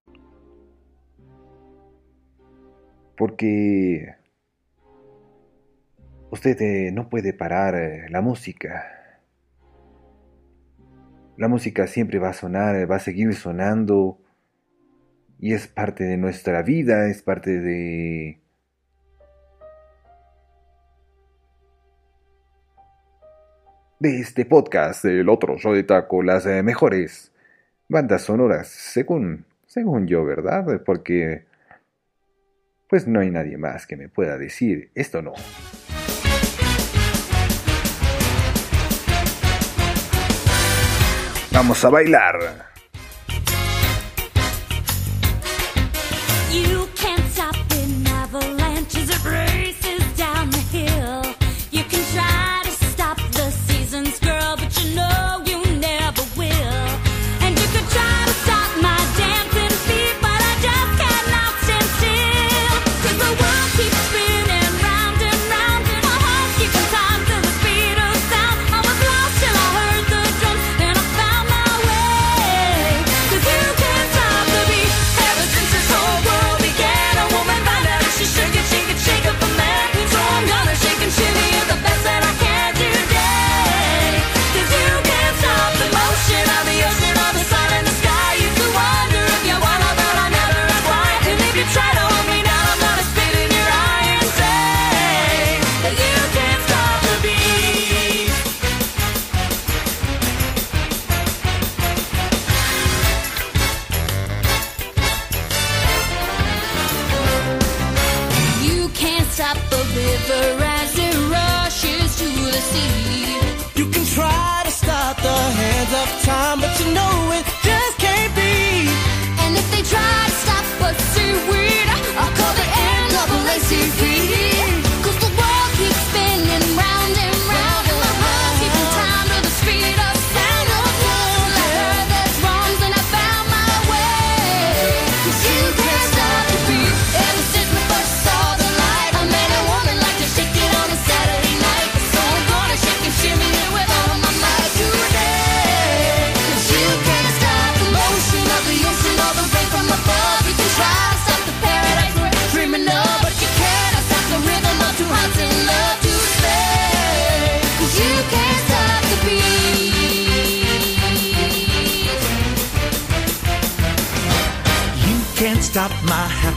Porque usted eh, no puede parar eh, la música. La música siempre va a sonar, eh, va a seguir sonando. Y es parte de nuestra vida, es parte de... de este podcast, el otro show de taco, las mejores bandas sonoras, según, según yo, ¿verdad? Porque, pues no hay nadie más que me pueda decir, esto no. Vamos a bailar. The hands of time, but you know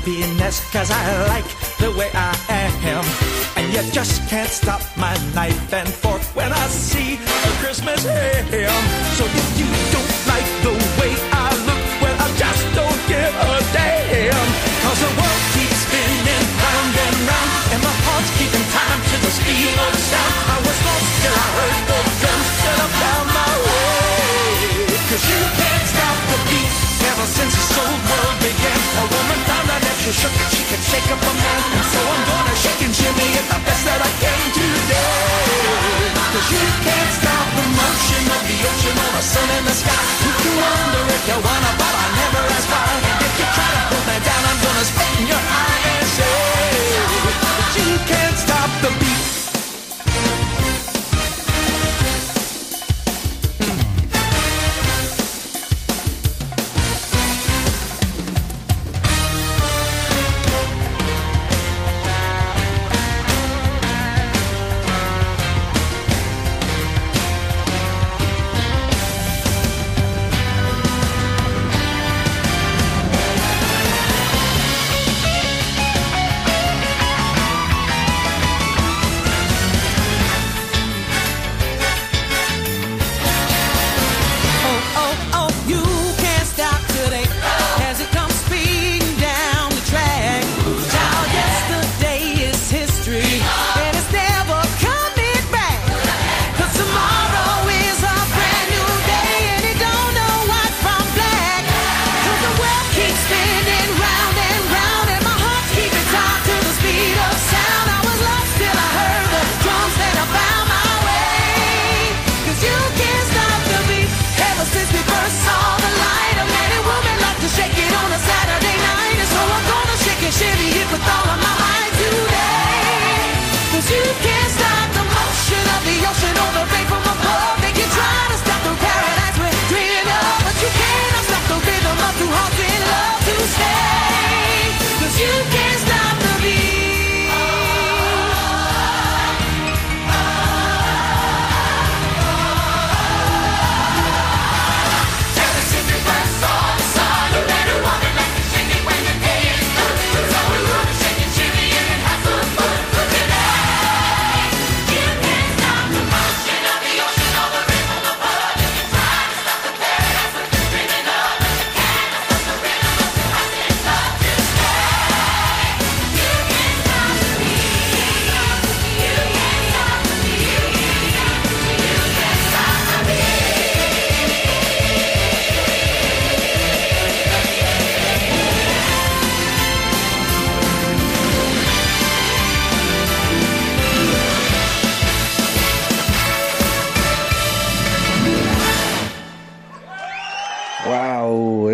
happiness, cause I like the way I am. And you just can't stop my knife and fork when I see a Christmas ham. So if you don't like the way I look, well, I just don't give a damn. Cause the world keeps spinning round and round, and my heart's keeping time to the speed of sound. I was shook she can shake up a man. So I'm gonna shake and shimmy it the best that I can today. Cause you can't stop the motion of the ocean or the sun in the sky. You can wonder if you wanna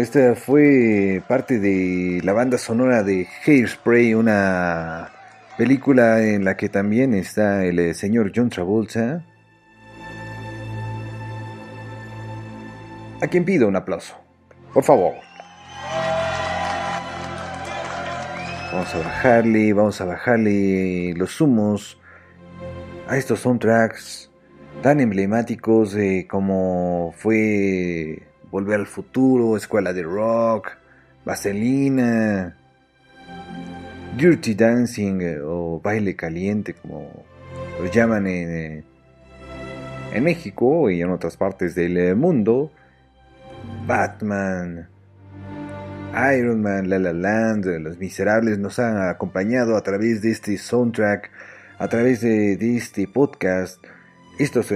esta fue parte de la banda sonora de Hairspray, una película en la que también está el eh, señor John Travolta. A quien pido un aplauso, por favor. Vamos a bajarle, vamos a bajarle los humos a estos soundtracks tan emblemáticos como fue Volver al Futuro, Escuela de Rock, Vaselina, Dirty Dancing eh, o Baile Caliente como lo llaman en, eh, en México y en otras partes del eh, mundo, Batman, Iron Man, La La Land, Los Miserables nos han acompañado a través de este soundtrack, a través de, este podcast, estos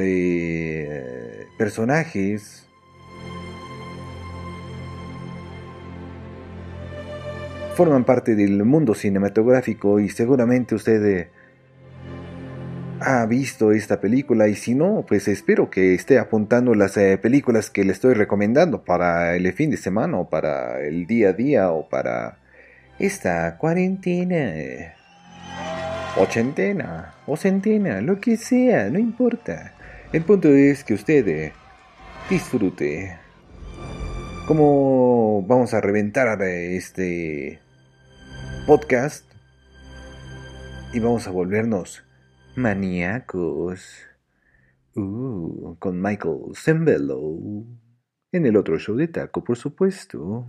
personajes forman parte del mundo cinematográfico y seguramente usted eh, ha visto esta película y si no, pues espero que esté apuntando las eh, películas que le estoy recomendando para el fin de semana o para el día a día o para esta cuarentena, eh, ochentena o centena, lo que sea, no importa. El punto es que usted disfrute. Como vamos a reventar este podcast y vamos a volvernos maníacos. Uh, con Michael Zembello. En el otro show de taco, por supuesto.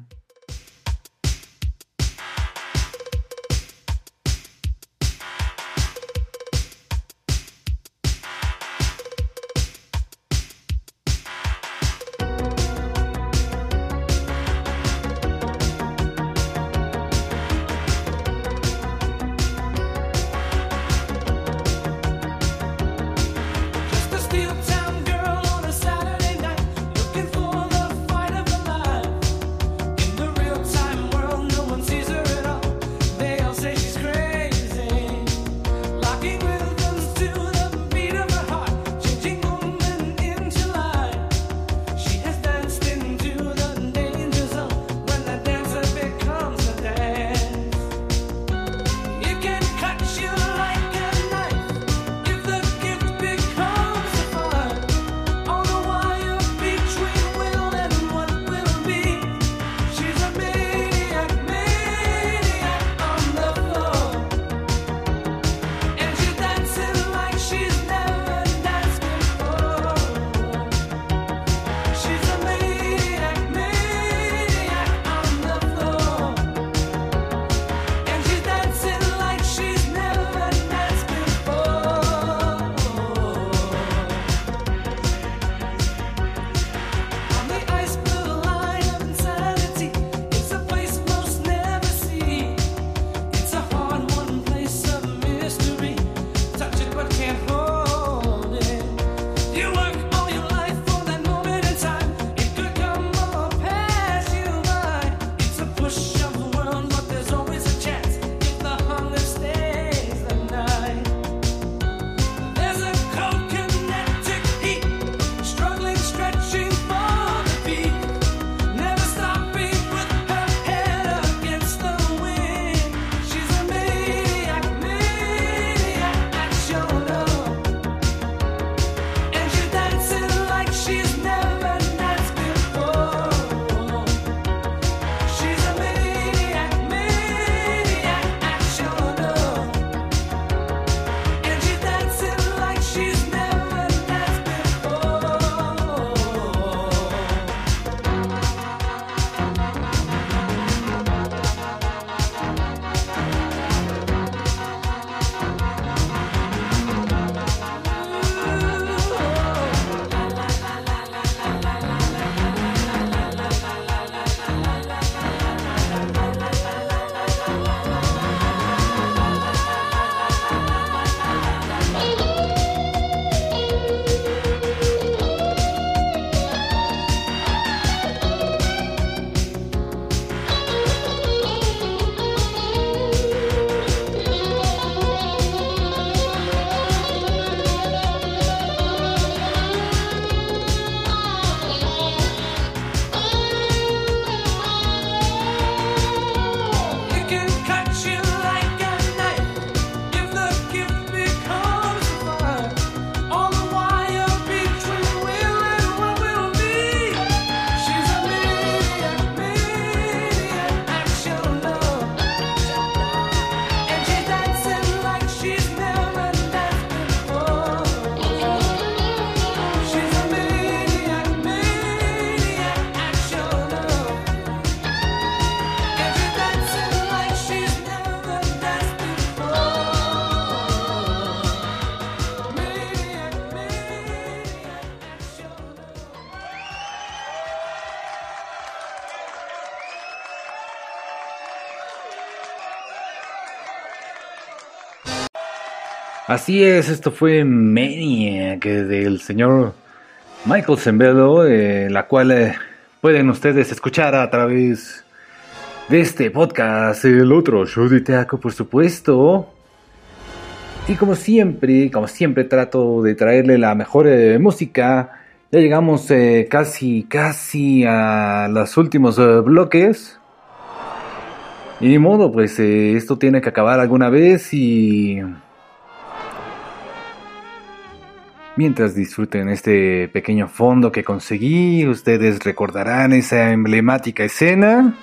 Así es, esto fue Maniac del señor Michael Zembello, eh, la cual eh, pueden ustedes escuchar a través de este podcast, el otro show de Taco, por supuesto. Y como siempre, como siempre trato de traerle la mejor eh, música. Ya llegamos eh, casi, casi a los últimos bloques. Y ni modo, pues esto tiene que acabar alguna vez y... Mientras disfruten este pequeño fondo que conseguí, ustedes recordarán esa emblemática escena.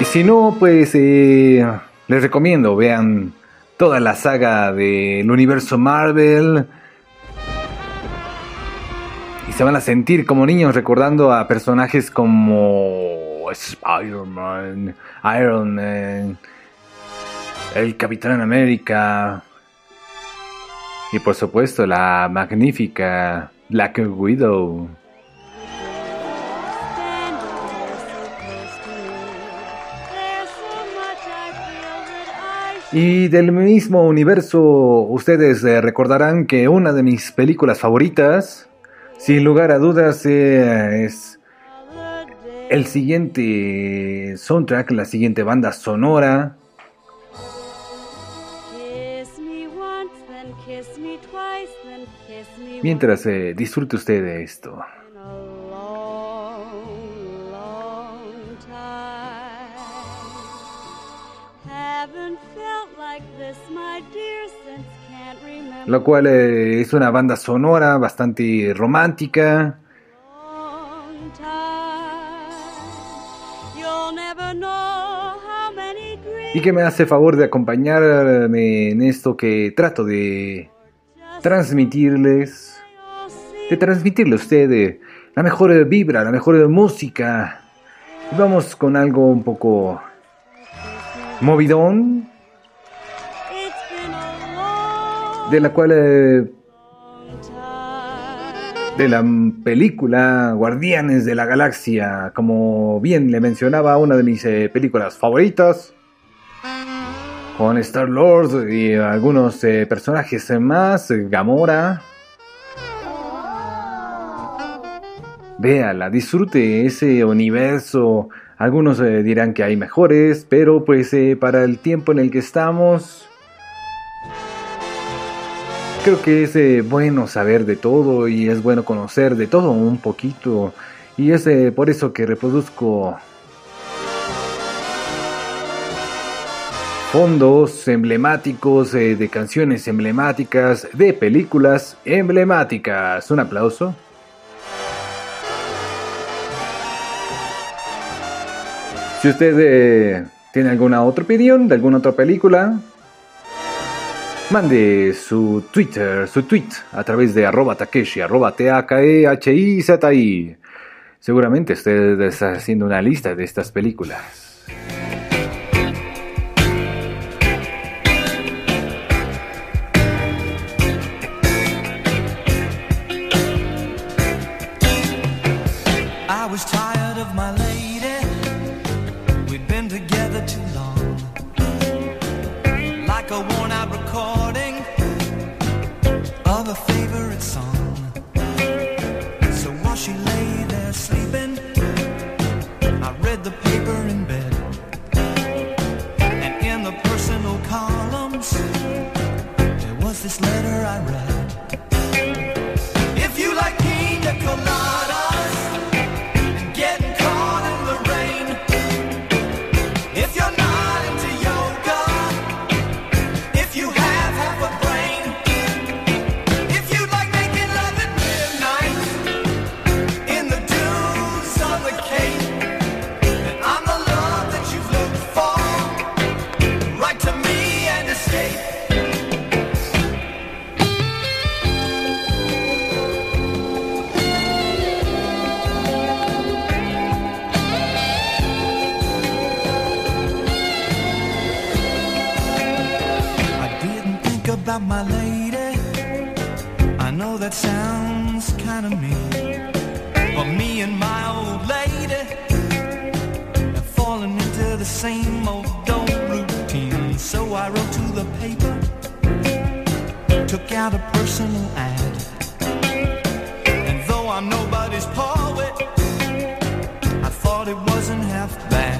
Y si no, pues eh, les recomiendo, vean toda la saga del universo Marvel. Y se van a sentir como niños recordando a personajes como Spider-Man, Iron Man, el Capitán América. Y por supuesto la magnífica Black Widow. Y del mismo universo, ustedes eh, recordarán que una de mis películas favoritas, sin lugar a dudas, eh, es el siguiente soundtrack, la siguiente banda sonora. Mientras eh, disfrute usted de esto. Lo cual eh, es una banda sonora bastante romántica. Y que me hace favor de acompañarme en esto que trato de transmitirles. De transmitirle a usted eh, la mejor vibra, la mejor música. Y vamos con algo un poco movidón. De la cual... eh, de la película Guardianes de la Galaxia, como bien le mencionaba, una de mis eh, películas favoritas, con Star Lord y algunos eh, personajes más, Gamora. Véala, disfrute ese universo. Algunos eh, dirán que hay mejores, pero pues eh, para el tiempo en el que estamos, creo que es bueno saber de todo y es bueno conocer de todo un poquito. Y es por eso que reproduzco fondos emblemáticos eh, de canciones emblemáticas, de películas emblemáticas. Un aplauso. Si usted eh, tiene alguna otra opinión de alguna otra película, mande su Twitter, su tweet a través de arroba takeshi, arroba T-A-K-E-H-I-Z-I. Seguramente usted está haciendo una lista de estas películas. About my lady. I know that sounds kind of mean. But me and my old lady, have fallen into the same old dull routine. So I wrote to the paper, took out a personal ad. And though I'm nobody's poet, I thought it wasn't half bad.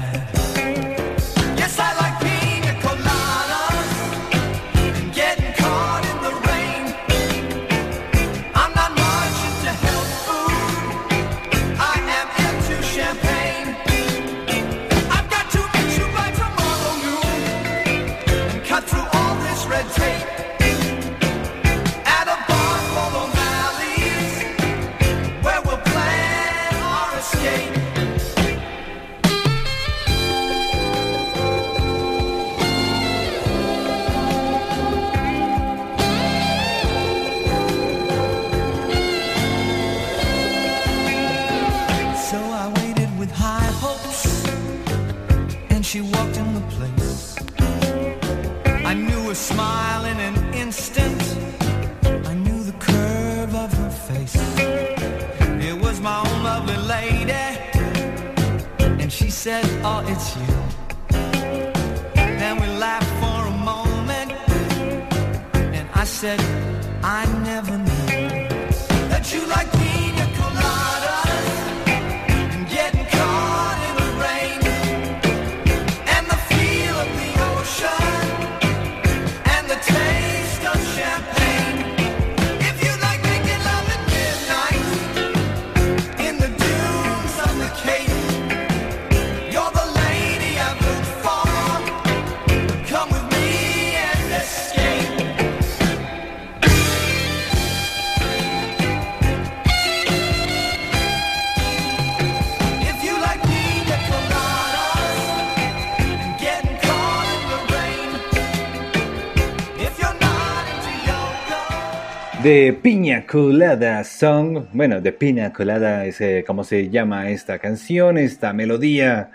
De Piña Colada Song, bueno, de Piña Colada es eh, como se llama esta canción, esta melodía,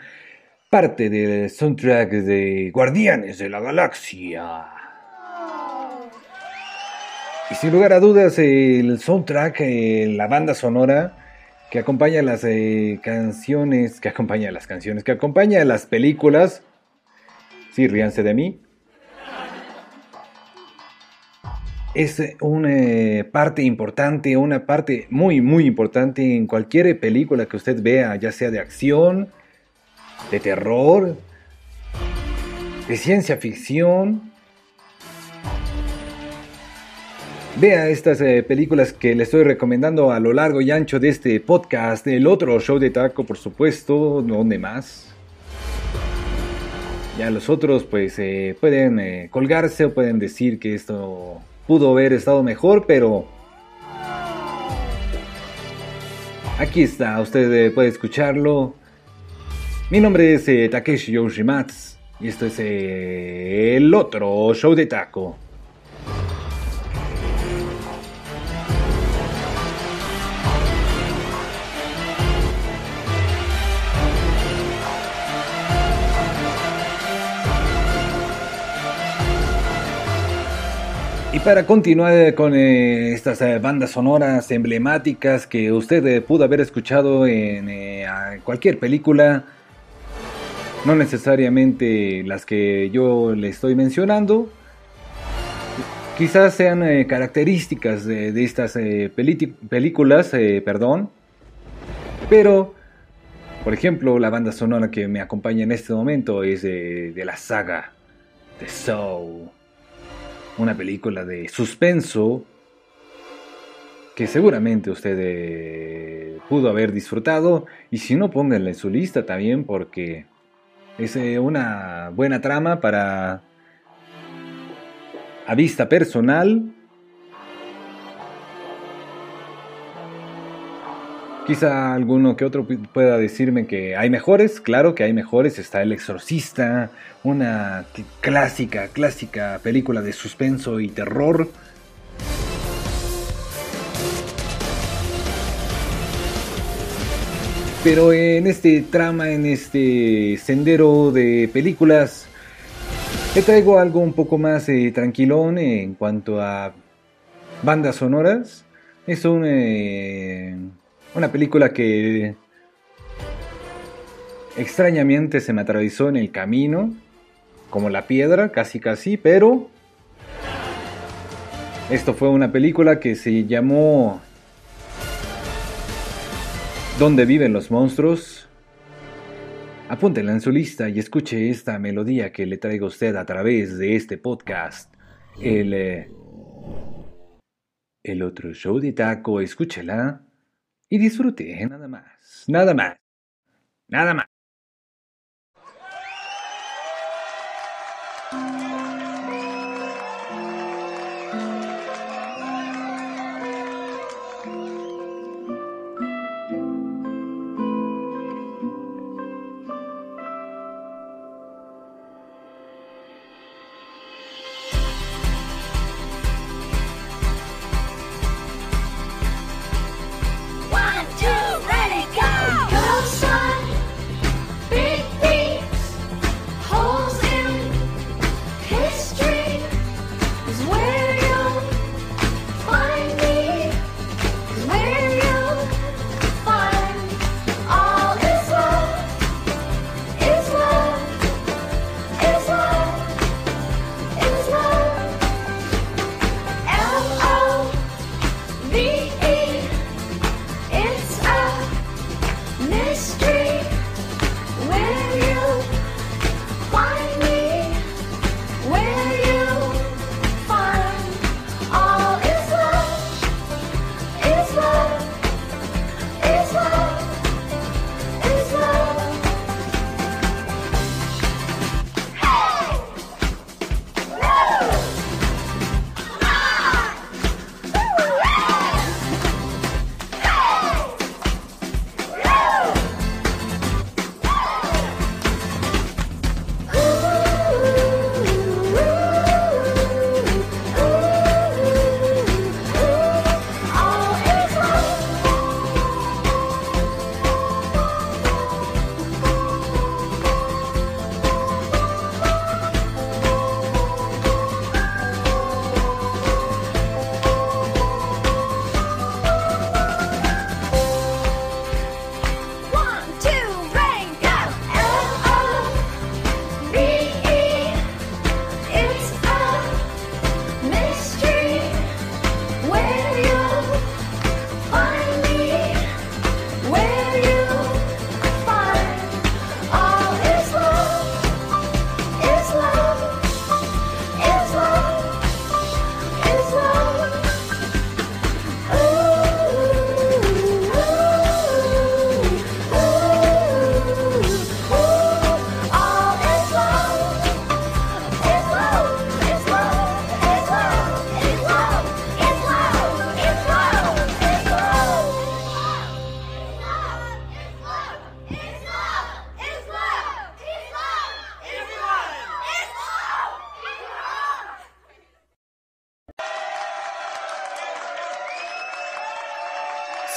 parte del soundtrack de Guardianes de la Galaxia. Y sin lugar a dudas, el soundtrack, eh, la banda sonora que acompaña las eh, canciones, que acompaña las canciones, que acompaña las películas, sí, ríanse de mí, es una eh, parte importante, una parte muy, muy importante en cualquier película que usted vea, ya sea de acción, de terror, de ciencia ficción. Vea estas eh, películas que le estoy recomendando a lo largo y ancho de este podcast, el otro show de taco, por supuesto, ¿dónde más? Ya los otros pues eh, pueden colgarse o pueden decir que esto pudo haber estado mejor, pero aquí está, usted eh, puede escucharlo. Mi nombre es eh, Takeshi Yoshimatsu y esto es eh, el otro show de taco. Para continuar con eh, estas eh, bandas sonoras emblemáticas que usted eh, pudo haber escuchado en cualquier película, no necesariamente las que yo le estoy mencionando, quizás sean características de, de estas películas, perdón, pero, por ejemplo, la banda sonora que me acompaña en este momento es de, la saga de Saw una película de suspenso que seguramente usted eh, pudo haber disfrutado. Y si no pónganla en su lista también porque es eh, una buena trama para a vista personal Quizá alguno que otro pu- pueda decirme que hay mejores, claro que hay mejores, está El Exorcista, una cl- clásica, clásica película de suspenso y terror. Pero en este trama, en este sendero de películas, le traigo algo un poco más eh, tranquilón en cuanto a bandas sonoras. Es un, eh, una película que extrañamente se me atravesó en el camino, como la piedra, casi casi, pero esto fue una película que se llamó ¿Dónde viven los monstruos? Apúntela en su lista y escuche esta melodía que le traigo a usted a través de este podcast. El, eh, el otro show de taco, escúchela y disfrute, nada más, nada más, nada más.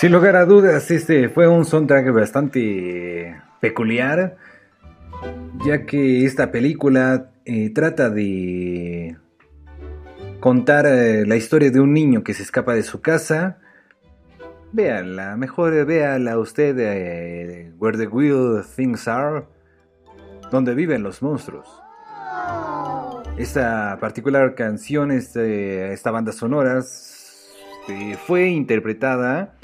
Sin lugar a dudas, este fue un soundtrack bastante peculiar, ya que esta película eh, trata de contar eh, la historia de un niño que se escapa de su casa. Véanla, mejor véala usted, eh, Where the Real Things Are, donde viven los monstruos. Esta particular canción, este, esta banda sonora, este, fue interpretada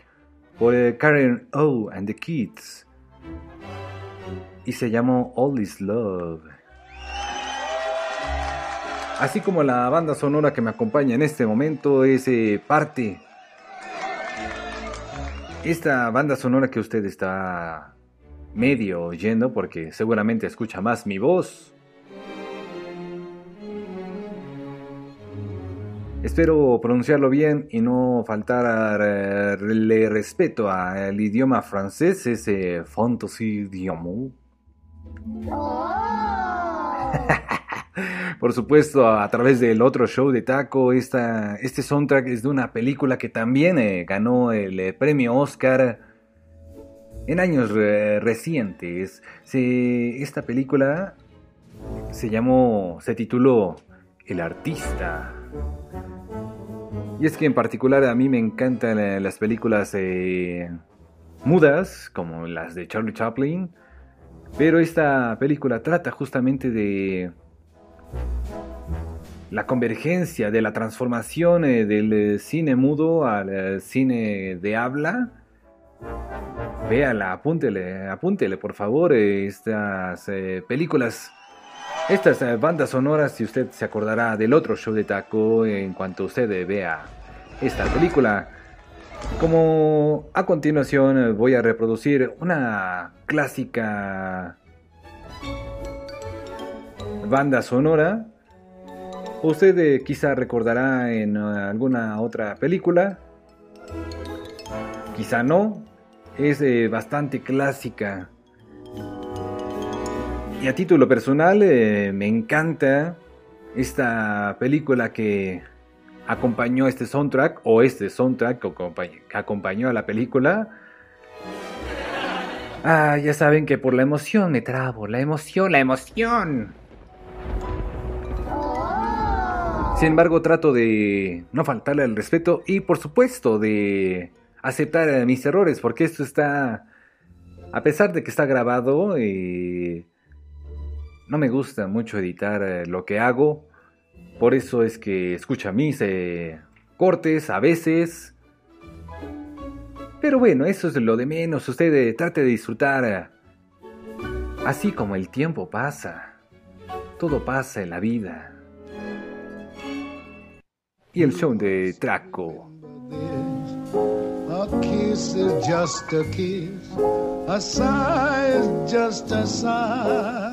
por Karen O and the Kids y se llamó All Is Love. Así como la banda sonora que me acompaña en este momento es eh, parte. Esta banda sonora que usted está medio oyendo porque seguramente escucha más mi voz. Espero pronunciarlo bien y no faltarle respeto al idioma francés, ese fantasy idioma. (laughs) Por supuesto, a través del otro show de Taco, esta, este soundtrack es de una película que también eh, ganó el eh, premio Oscar en años eh, recientes. Se- esta película se llamó, se tituló El artista. Y es que en particular a mí me encantan eh, las películas eh, mudas, como las de Charlie Chaplin, Pero esta película trata justamente de la convergencia, de la transformación eh, del cine mudo al cine de habla. Véala, apúntele, apúntele por favor estas películas, estas eh, bandas sonoras, si usted se acordará del otro show de taco en cuanto usted vea esta película. Como a continuación eh, voy a reproducir una clásica banda sonora. Usted eh, quizá recordará en eh, alguna otra película. Quizá no. Es bastante clásica. Y a título personal eh, me encanta esta película que acompañó este soundtrack o este soundtrack que acompañ- que acompañó a la película. Ah, ya saben que por la emoción me trabo, la emoción, la emoción. Sin embargo, trato de no faltarle al respeto y por supuesto de aceptar mis errores, porque esto está, a pesar de que está grabado, eh, no me gusta mucho editar eh, lo que hago, por eso es que escucha mis eh, cortes a veces. Pero bueno, eso es lo de menos, usted eh, trate de disfrutar así como el tiempo pasa, todo pasa en la vida. Y el show de Traco. A kiss is just a kiss, a sigh is just a sigh.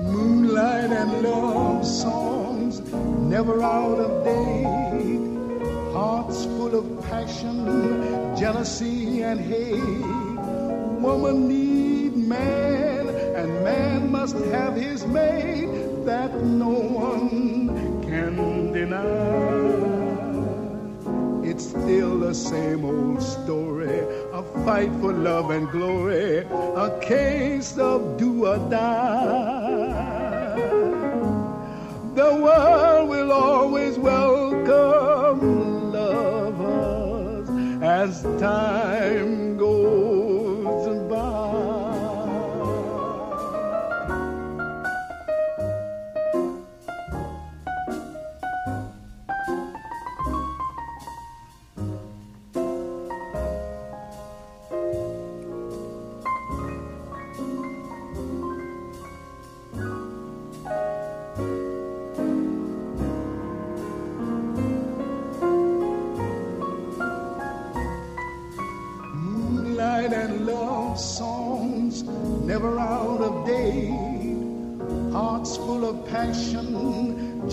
Moonlight and love songs never out of date. Hearts full of passion, jealousy, and hate. Woman need man, and man must have his mate that no one can deny. It's still the same old story, fight for love and glory, a case of do or die. The world will always welcome lovers as time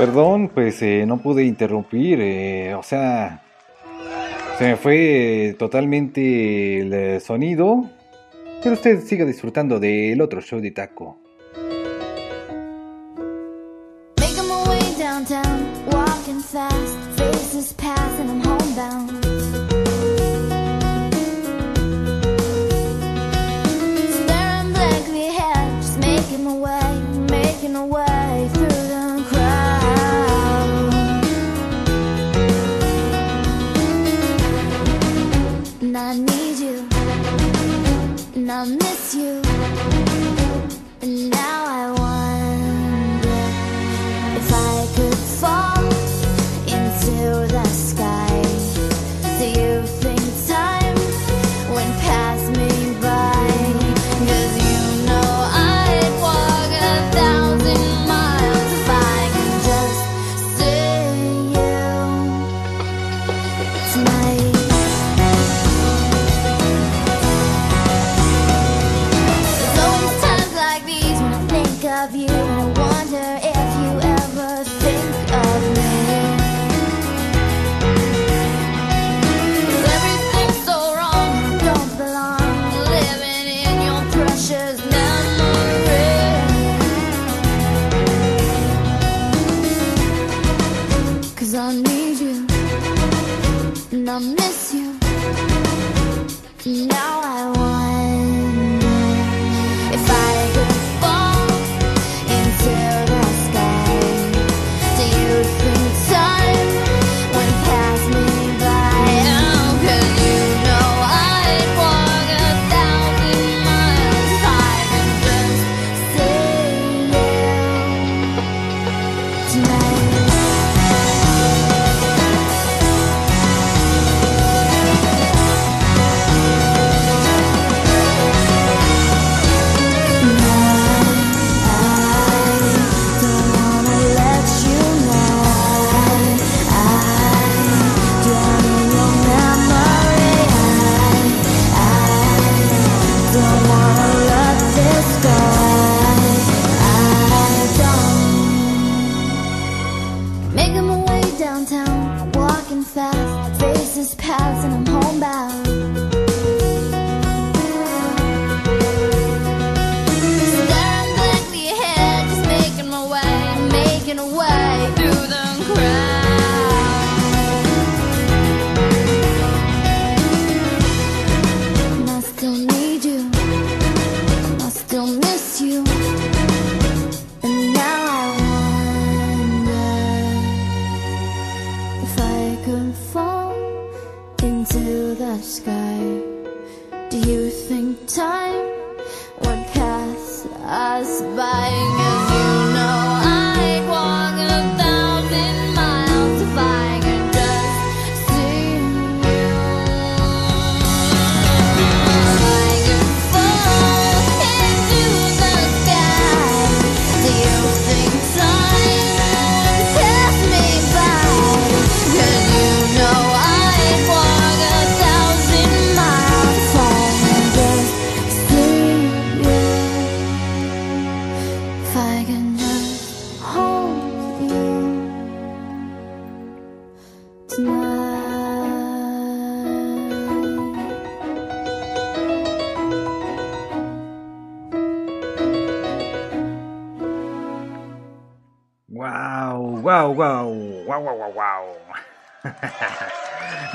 Perdón, pues eh, no pude interrumpir, eh, o sea, se me fue totalmente el eh, sonido, pero usted siga disfrutando del otro show de taco. You,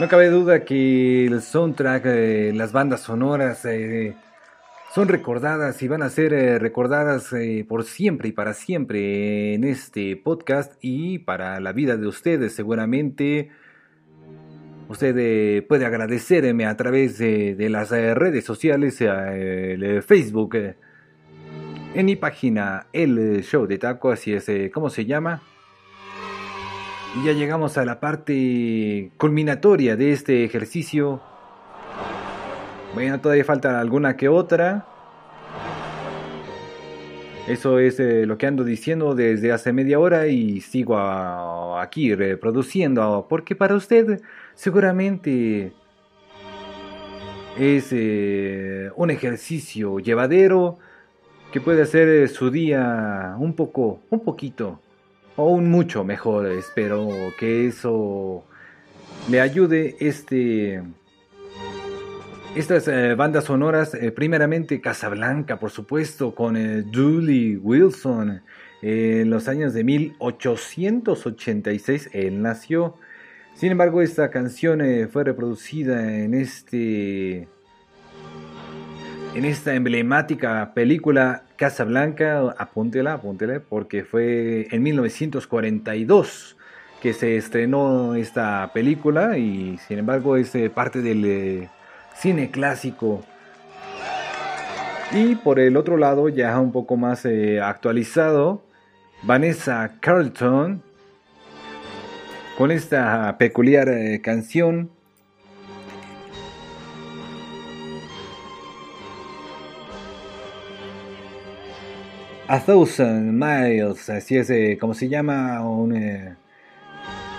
No cabe duda que el soundtrack, las bandas sonoras eh, son recordadas y van a ser eh, recordadas eh, por siempre y para siempre en este podcast y para la vida de ustedes seguramente. Usted puede agradecerme a través de, las redes sociales, el, Facebook, en mi página El Show de Taco, así es, ¿cómo se llama? Y ya llegamos a la parte culminatoria de este ejercicio. Bueno, todavía falta alguna que otra. Eso es eh, lo que ando diciendo desde hace media hora y sigo aquí reproduciendo, porque para usted seguramente es eh, un ejercicio llevadero que puede hacer eh, su día un poco, un poquito, o un mucho mejor. Espero que eso le ayude este estas eh, bandas sonoras, eh, primeramente Casablanca, por supuesto, con eh, Julie Wilson. en los años de 1886 él nació. Sin embargo, esta canción fue reproducida en este en esta emblemática película Casablanca, apúntela, apúntela, porque fue en 1942 que se estrenó esta película y sin embargo es eh, parte del eh, cine clásico. Y por el otro lado, ya un poco más eh, actualizado, Vanessa Carlton con esta peculiar canción A Thousand Miles, así es eh, como se llama, un, eh,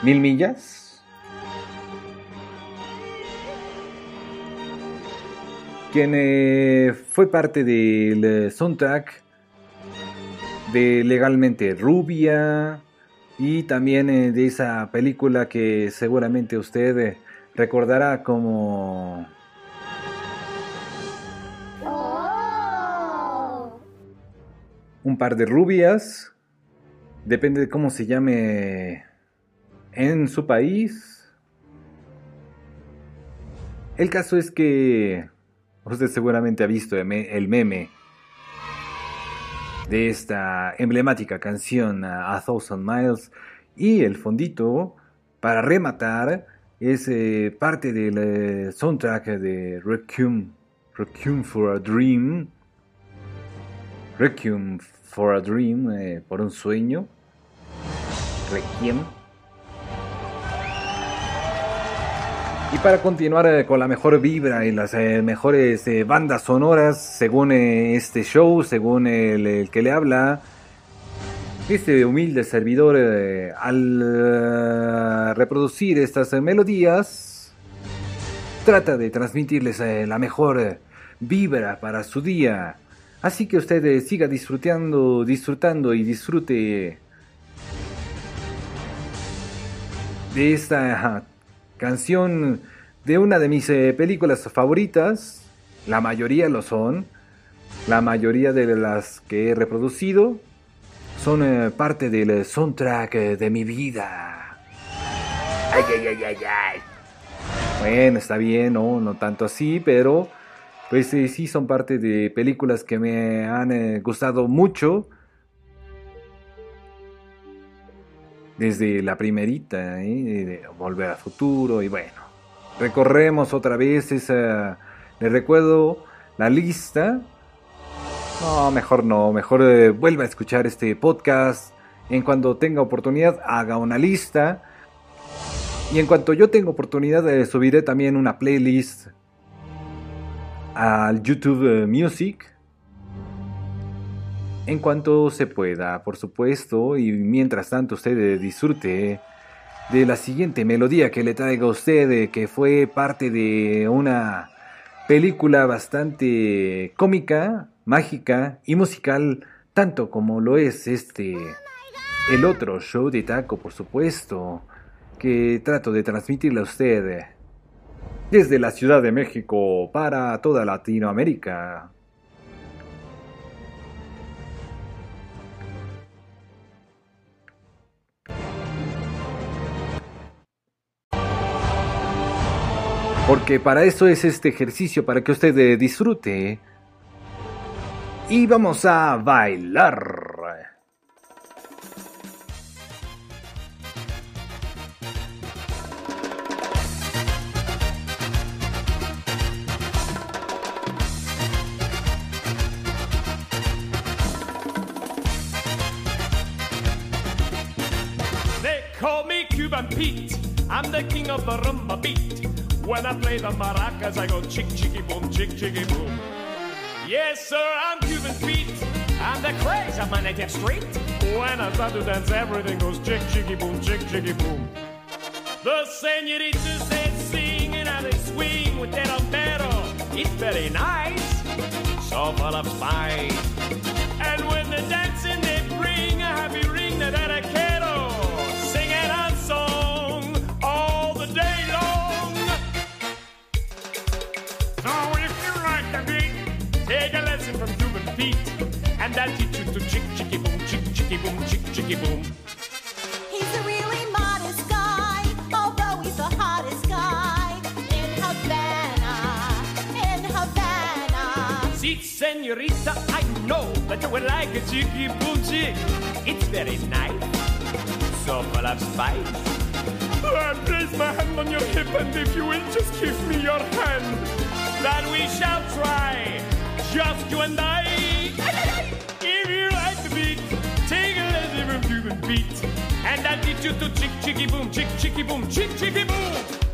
mil millas. Quien eh, fue parte del eh, soundtrack de Legalmente Rubia y también de esa película que seguramente usted recordará como Un par de rubias. Depende de cómo se llame en su país. El caso es que usted seguramente ha visto el me- el meme de esta emblemática canción A Thousand Miles y el fondito para rematar es eh, parte del eh, soundtrack de Requiem, Requiem for a Dream Requiem for a Dream eh, por un sueño Requiem Y para continuar eh, con la mejor vibra y las eh, mejores bandas sonoras, según este show, según el, que le habla, este humilde servidor, al reproducir estas melodías, trata de transmitirles la mejor vibra para su día. Así que usted eh, siga disfrutando, disfrutando y disfrute de esta canción de una de mis eh, películas favoritas. La mayoría lo son. La mayoría de las que he reproducido son eh, parte del soundtrack de mi vida. Ay, ay, ay, ay, ay. Bueno, está bien, no, no tanto así, pero pues eh, sí son parte de películas que me han eh, gustado mucho. Desde la primerita, ¿eh? de Volver al Futuro y bueno. Recorremos otra vez esa... Les recuerdo la lista. No, mejor no, mejor eh, vuelva a escuchar este podcast. En cuanto tenga oportunidad, haga una lista. Y en cuanto yo tenga oportunidad, eh, subiré también una playlist al YouTube eh, Music. En cuanto se pueda, por supuesto. Y mientras tanto, usted eh, disfrute de la siguiente melodía que le traigo a usted, eh, que fue parte de una película bastante cómica, mágica y musical, tanto como lo es este, el otro show de taco, por supuesto, que trato de transmitirle a usted desde la Ciudad de México para toda Latinoamérica. Porque para eso es este ejercicio, para que usted disfrute. Y vamos a bailar. When I play the maracas, I go chick chicky boom, chick chicky boom. Yes, sir, I'm Cuban Pete. I'm the craze of my native street. When I start to dance, everything goes chick chicky boom, chick chicky boom. The senoritas they sing and how they swing with that albero. It's very nice, so full of spice. And when the dancing they bring a happy ring that I quiero, and I'll teach you to chick chicky boom, chick chicky boom, chick chicky boom. He's a really modest guy, although he's the hottest guy in Havana, in Havana. See, senorita, I know that you would like a chicky boom chick. It's very nice, so full of spice. I place my hand on your hip, and if you will just give me your hand, then we shall try, just you and I. (laughs) feet. Take a lazy room, you beat. And I need you to chick, chicky, boom, chick, chicky, boom, chick, chicky, boom.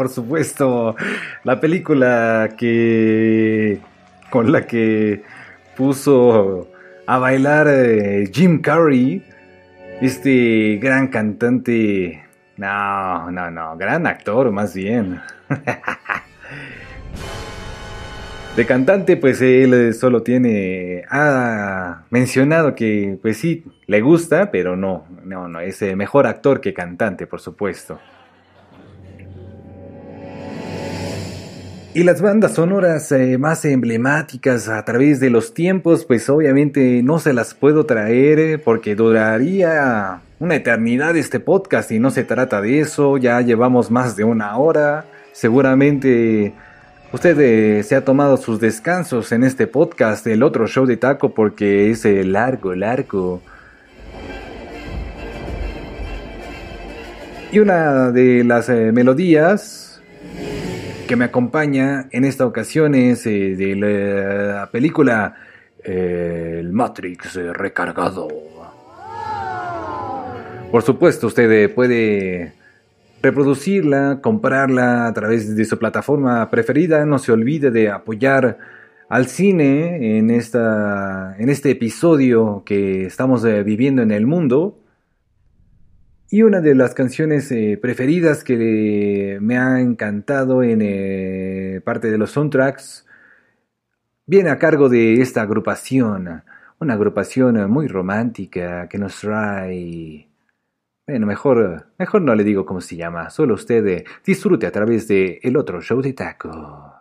Por supuesto, la película que con la que puso a bailar eh, Jim Carrey, este gran cantante, no, no, no, gran actor más bien. (laughs) De cantante, pues él solo tiene, ha mencionado que, pues sí, le gusta, pero no, no, no, es mejor actor que cantante, por supuesto. Y las bandas sonoras eh, más emblemáticas a través de los tiempos, pues obviamente no se las puedo traer eh, porque duraría una eternidad este podcast y no se trata de eso, ya llevamos más de una hora, seguramente usted eh, se ha tomado sus descansos en este podcast, el otro show de taco, porque es largo, largo. Y una de las melodías que me acompaña en esta ocasión es eh, de la película eh, El Matrix recargado. Por supuesto, usted eh, puede reproducirla, comprarla a través de su plataforma preferida. No se olvide de apoyar al cine en, esta, en este episodio que estamos viviendo en el mundo. Y una de las canciones eh, preferidas que me ha encantado en eh, parte de los soundtracks viene a cargo de esta agrupación. Una agrupación muy romántica que nos trae... Bueno, mejor, mejor no le digo cómo se llama. Solo usted eh, disfrute a través de el otro show de taco.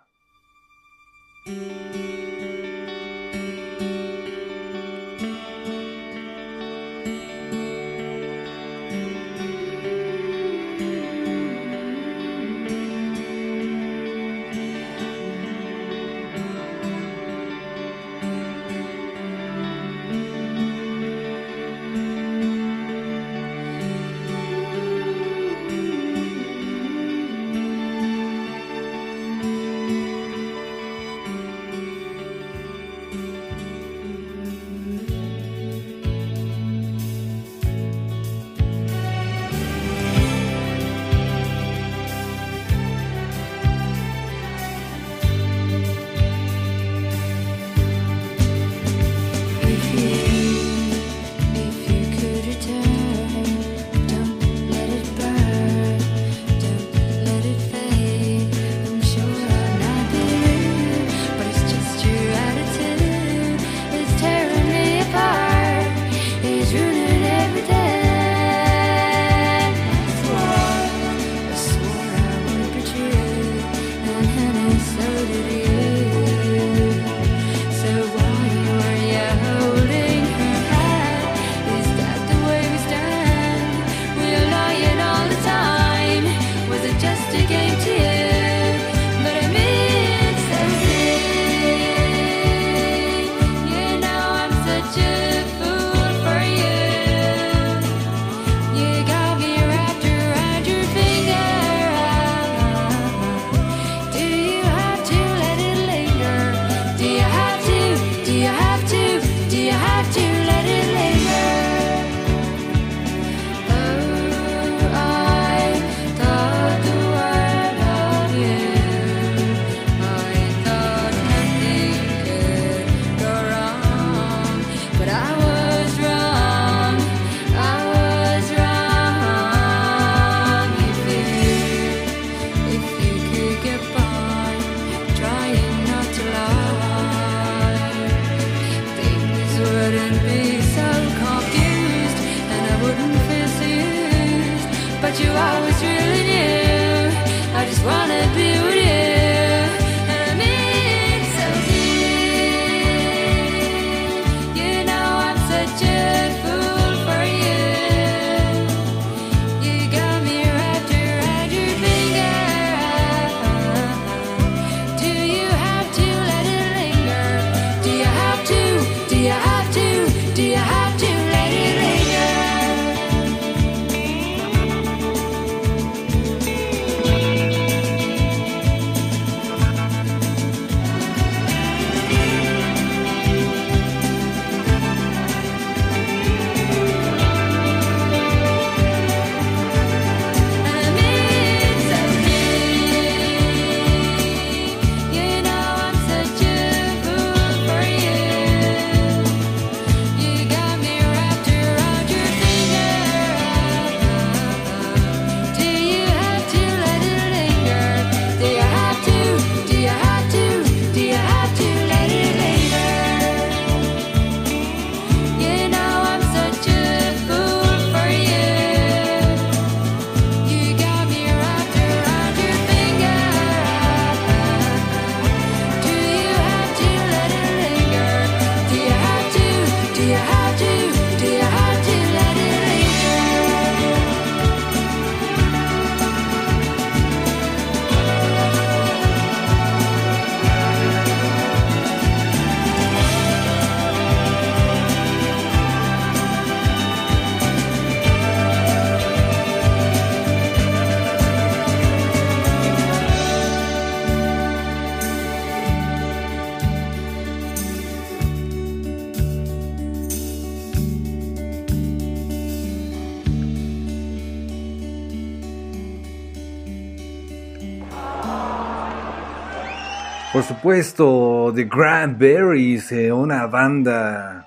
Supuesto, The Cranberries, eh, una banda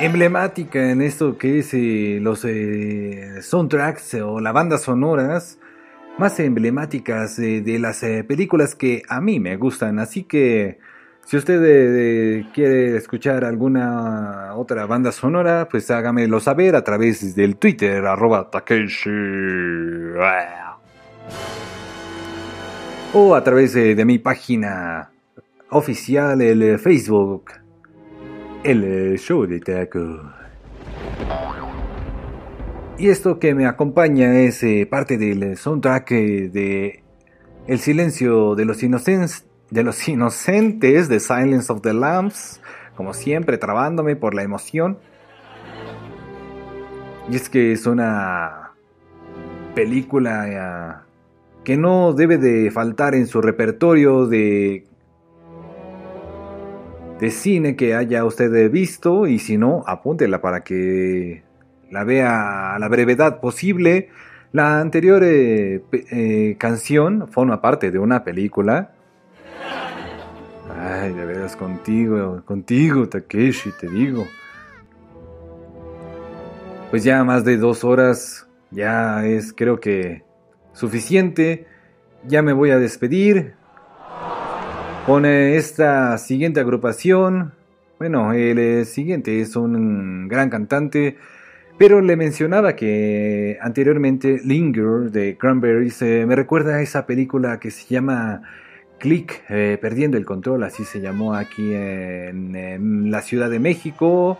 emblemática en esto que es eh, los eh, soundtracks o las bandas sonoras más emblemáticas de las eh, películas que a mí me gustan. Así que si usted quiere escuchar alguna otra banda sonora, pues hágamelo saber a través del Twitter, arroba Takeshi. O a través de mi página oficial, el eh, Facebook, el eh, show de taco. Y esto que me acompaña es eh, parte del soundtrack de El silencio de los inocentes, de los inocentes, de Silence of the Lambs, como siempre trabándome por la emoción. Y es que es una película que no debe de faltar en su repertorio de de cine que haya usted visto y si no, apúntela para que la vea a la brevedad posible. La anterior eh, eh, canción forma parte de una película. Ay, de veras contigo, contigo, Takeshi, te digo. Pues ya más de dos horas, ya es creo que suficiente. Ya me voy a despedir con esta siguiente agrupación. Bueno, el eh, siguiente es un gran cantante, pero le mencionaba que anteriormente Linger de Cranberries eh, me recuerda a esa película que se llama Click, eh, Perdiendo el Control, así se llamó aquí en, la Ciudad de México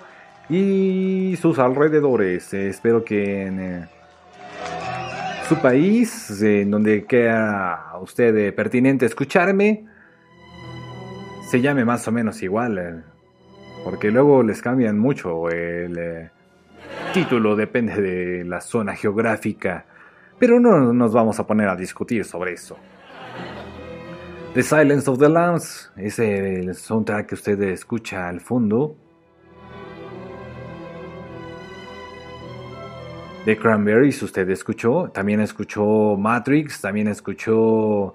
y sus alrededores. Eh, espero que en su país, eh, en donde queda usted eh, pertinente escucharme, se llame más o menos igual. eh, porque luego les cambian mucho el título, depende de la zona geográfica. Pero no nos vamos a poner a discutir sobre eso. The Silence of the Lambs es el soundtrack que usted escucha al fondo. The Cranberries usted escuchó, también escuchó Matrix, también escuchó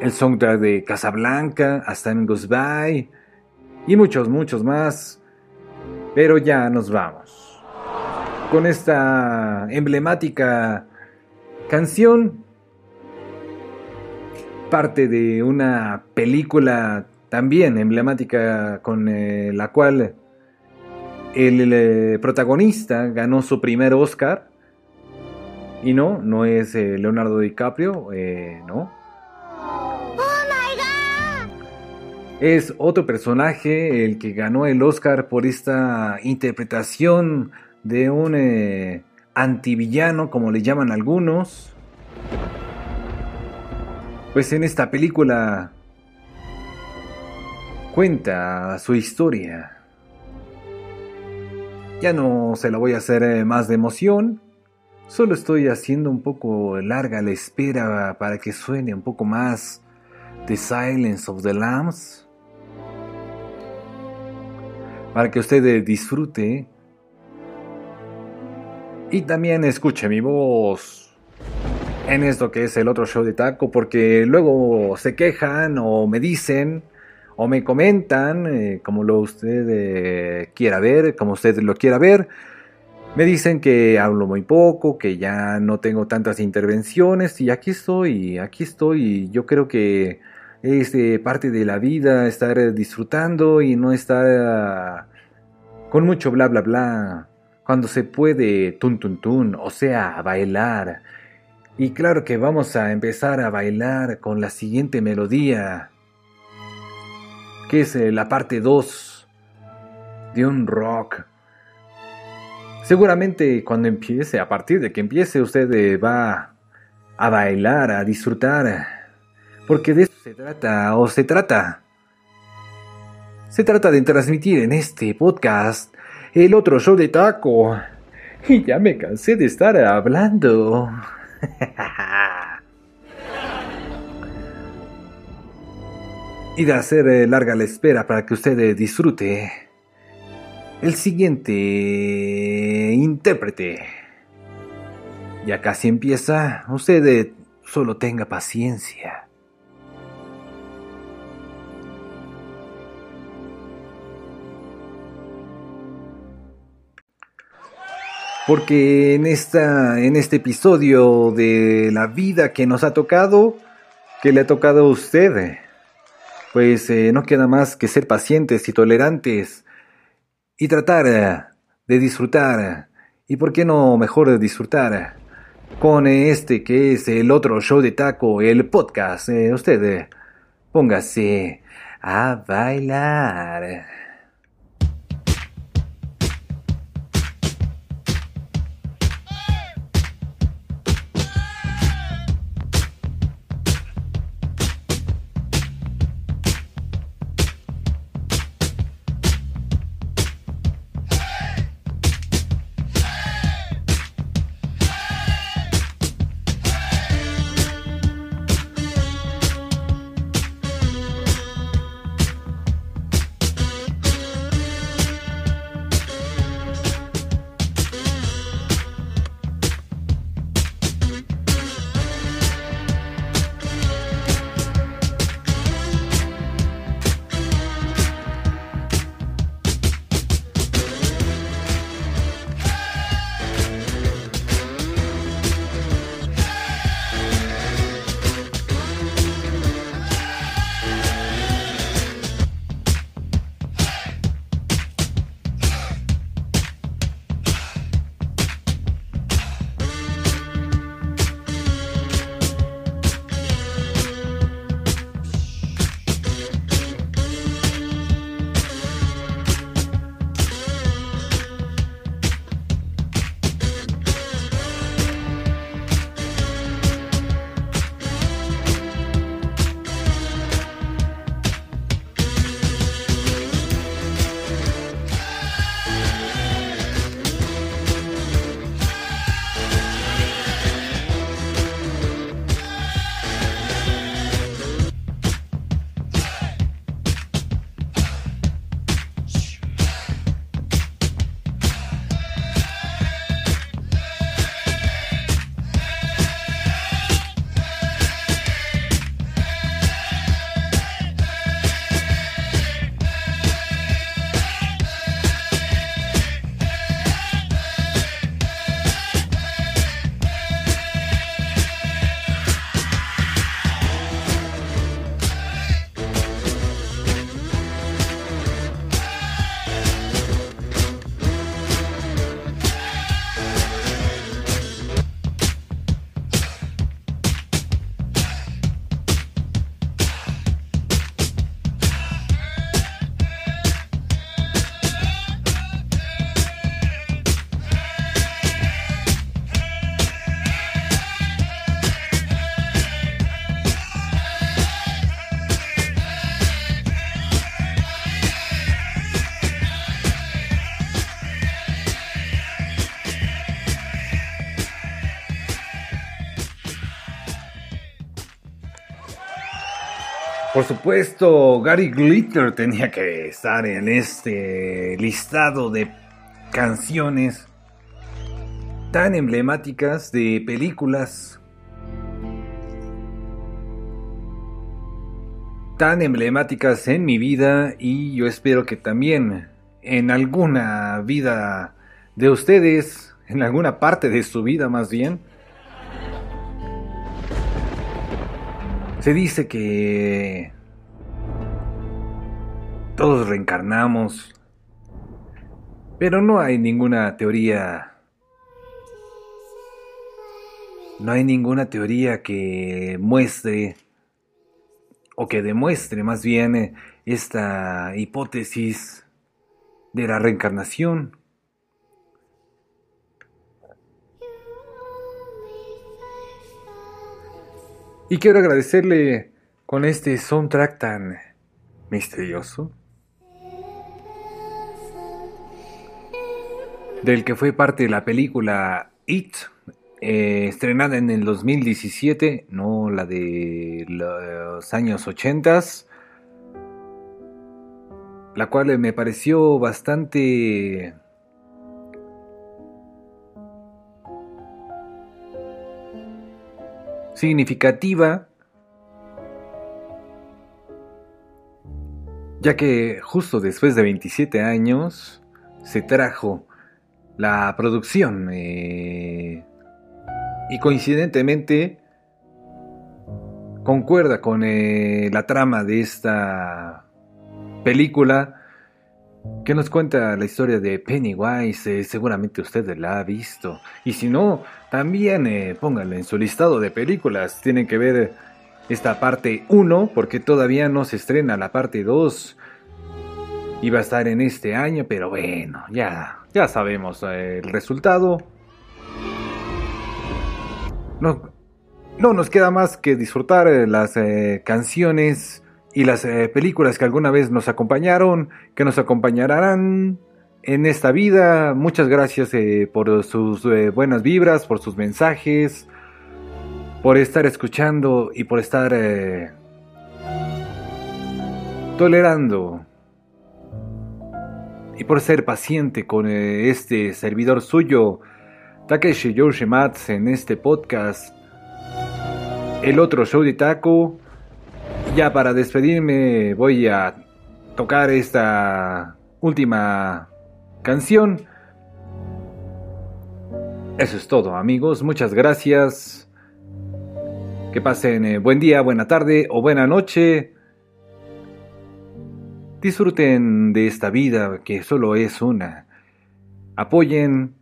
el soundtrack de Casablanca, Hasta en Goes By y muchos, muchos más. Pero ya nos vamos. Con esta emblemática canción, parte de una película también emblemática con eh, la cual el, eh, protagonista ganó su primer Oscar. Y no, no es eh, Leonardo DiCaprio, eh, no. Es otro personaje el que ganó el Oscar por esta interpretación de un eh, antivillano, como le llaman algunos. Pues en esta película cuenta su historia. Ya no se la voy a hacer eh, más de emoción. Solo estoy haciendo un poco larga la espera para que suene un poco más The Silence of the Lambs. Para que usted eh, disfrute y también escuche mi voz en esto que es el otro show de taco, porque luego se quejan o me dicen o me comentan, eh, como lo usted eh, quiera ver, como usted lo quiera ver. Me dicen que hablo muy poco, que ya no tengo tantas intervenciones y aquí estoy, aquí estoy yo creo que es eh, parte de la vida estar disfrutando y no estar con mucho bla bla bla. Cuando se puede tun tun tun, o sea, bailar. Y claro que vamos a empezar a bailar con la siguiente melodía, que es eh, la parte 2 de un rock. Seguramente cuando empiece, a partir de que empiece, usted eh, va a bailar, a disfrutar, porque de eso se trata, o se trata. Se trata de transmitir en este podcast el otro show de taco. (laughs) Y ya me cansé de estar hablando. (laughs) y de hacer eh, larga la espera para que usted eh, disfrute el siguiente intérprete. Ya casi empieza. Usted eh, solo tenga paciencia. Porque en, esta, en este episodio de la vida que nos ha tocado, que le ha tocado a usted, pues eh, no queda más que ser pacientes y tolerantes y tratar eh, de disfrutar. Y por qué no mejor disfrutar con este que es el otro show de taco, el podcast. Eh, usted eh, póngase a bailar. Supuesto, Gary Glitter tenía que estar en este listado de canciones tan emblemáticas de películas tan emblemáticas en mi vida y yo espero que también en alguna vida de ustedes, en alguna parte de su vida más bien, Se dice que todos reencarnamos, pero no hay ninguna teoría, no hay ninguna teoría que muestre o que demuestre más bien esta hipótesis de la reencarnación. Y quiero agradecerle con este soundtrack tan misterioso. Del que fue parte de la película It, eh, estrenada en el 2017, no la de los años 80, la cual me pareció bastante significativa, ya que justo después de 27 años se trajo la producción eh, y coincidentemente concuerda con eh, la trama de esta película que nos cuenta la historia de Pennywise. eh, seguramente usted la ha visto. Y si no, también eh, en su listado de películas. Tienen que ver esta parte 1 porque todavía no se estrena la parte 2. Iba a estar en este año, pero bueno, ya, ya sabemos eh, el resultado. No, no nos queda más que disfrutar eh, las eh, canciones y las películas que alguna vez nos acompañaron, que nos acompañarán en esta vida. Muchas gracias por sus buenas vibras, por sus mensajes, por estar escuchando y por estar tolerando y por ser paciente con eh, este servidor suyo, Takeshi Yoshimatsu, en este podcast el otro show de taco. Ya para despedirme voy a tocar esta última canción. Eso es todo amigos, muchas gracias. Que pasen eh, buen día, buena tarde o buena noche. Disfruten de esta vida que solo es una. Apoyen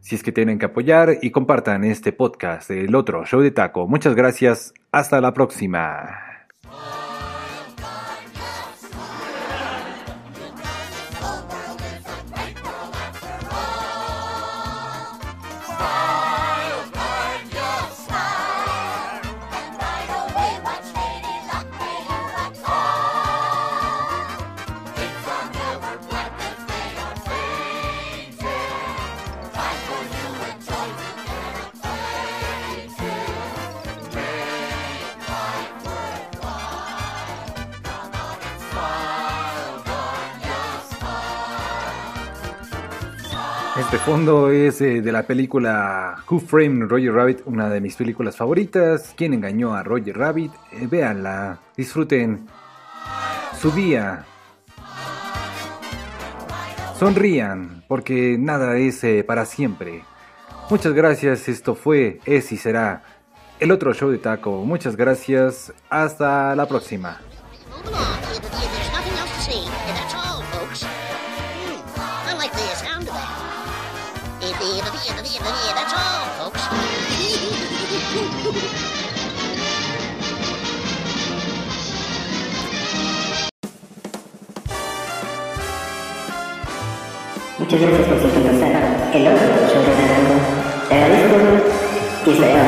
si es que tienen que apoyar y compartan este podcast, el otro show de taco. Muchas gracias, hasta la próxima. Fondo es eh, de la película Who Framed Roger Rabbit, una de mis películas favoritas. ¿Quién engañó a Roger Rabbit? Eh, véanla, disfruten su día. Sonrían, porque nada es eh, para siempre. Muchas gracias, esto fue, es y será el otro show de taco. Muchas gracias, hasta la próxima. Muchas gracias por sintonizar el otro Tarango. Te agradezco y esperamos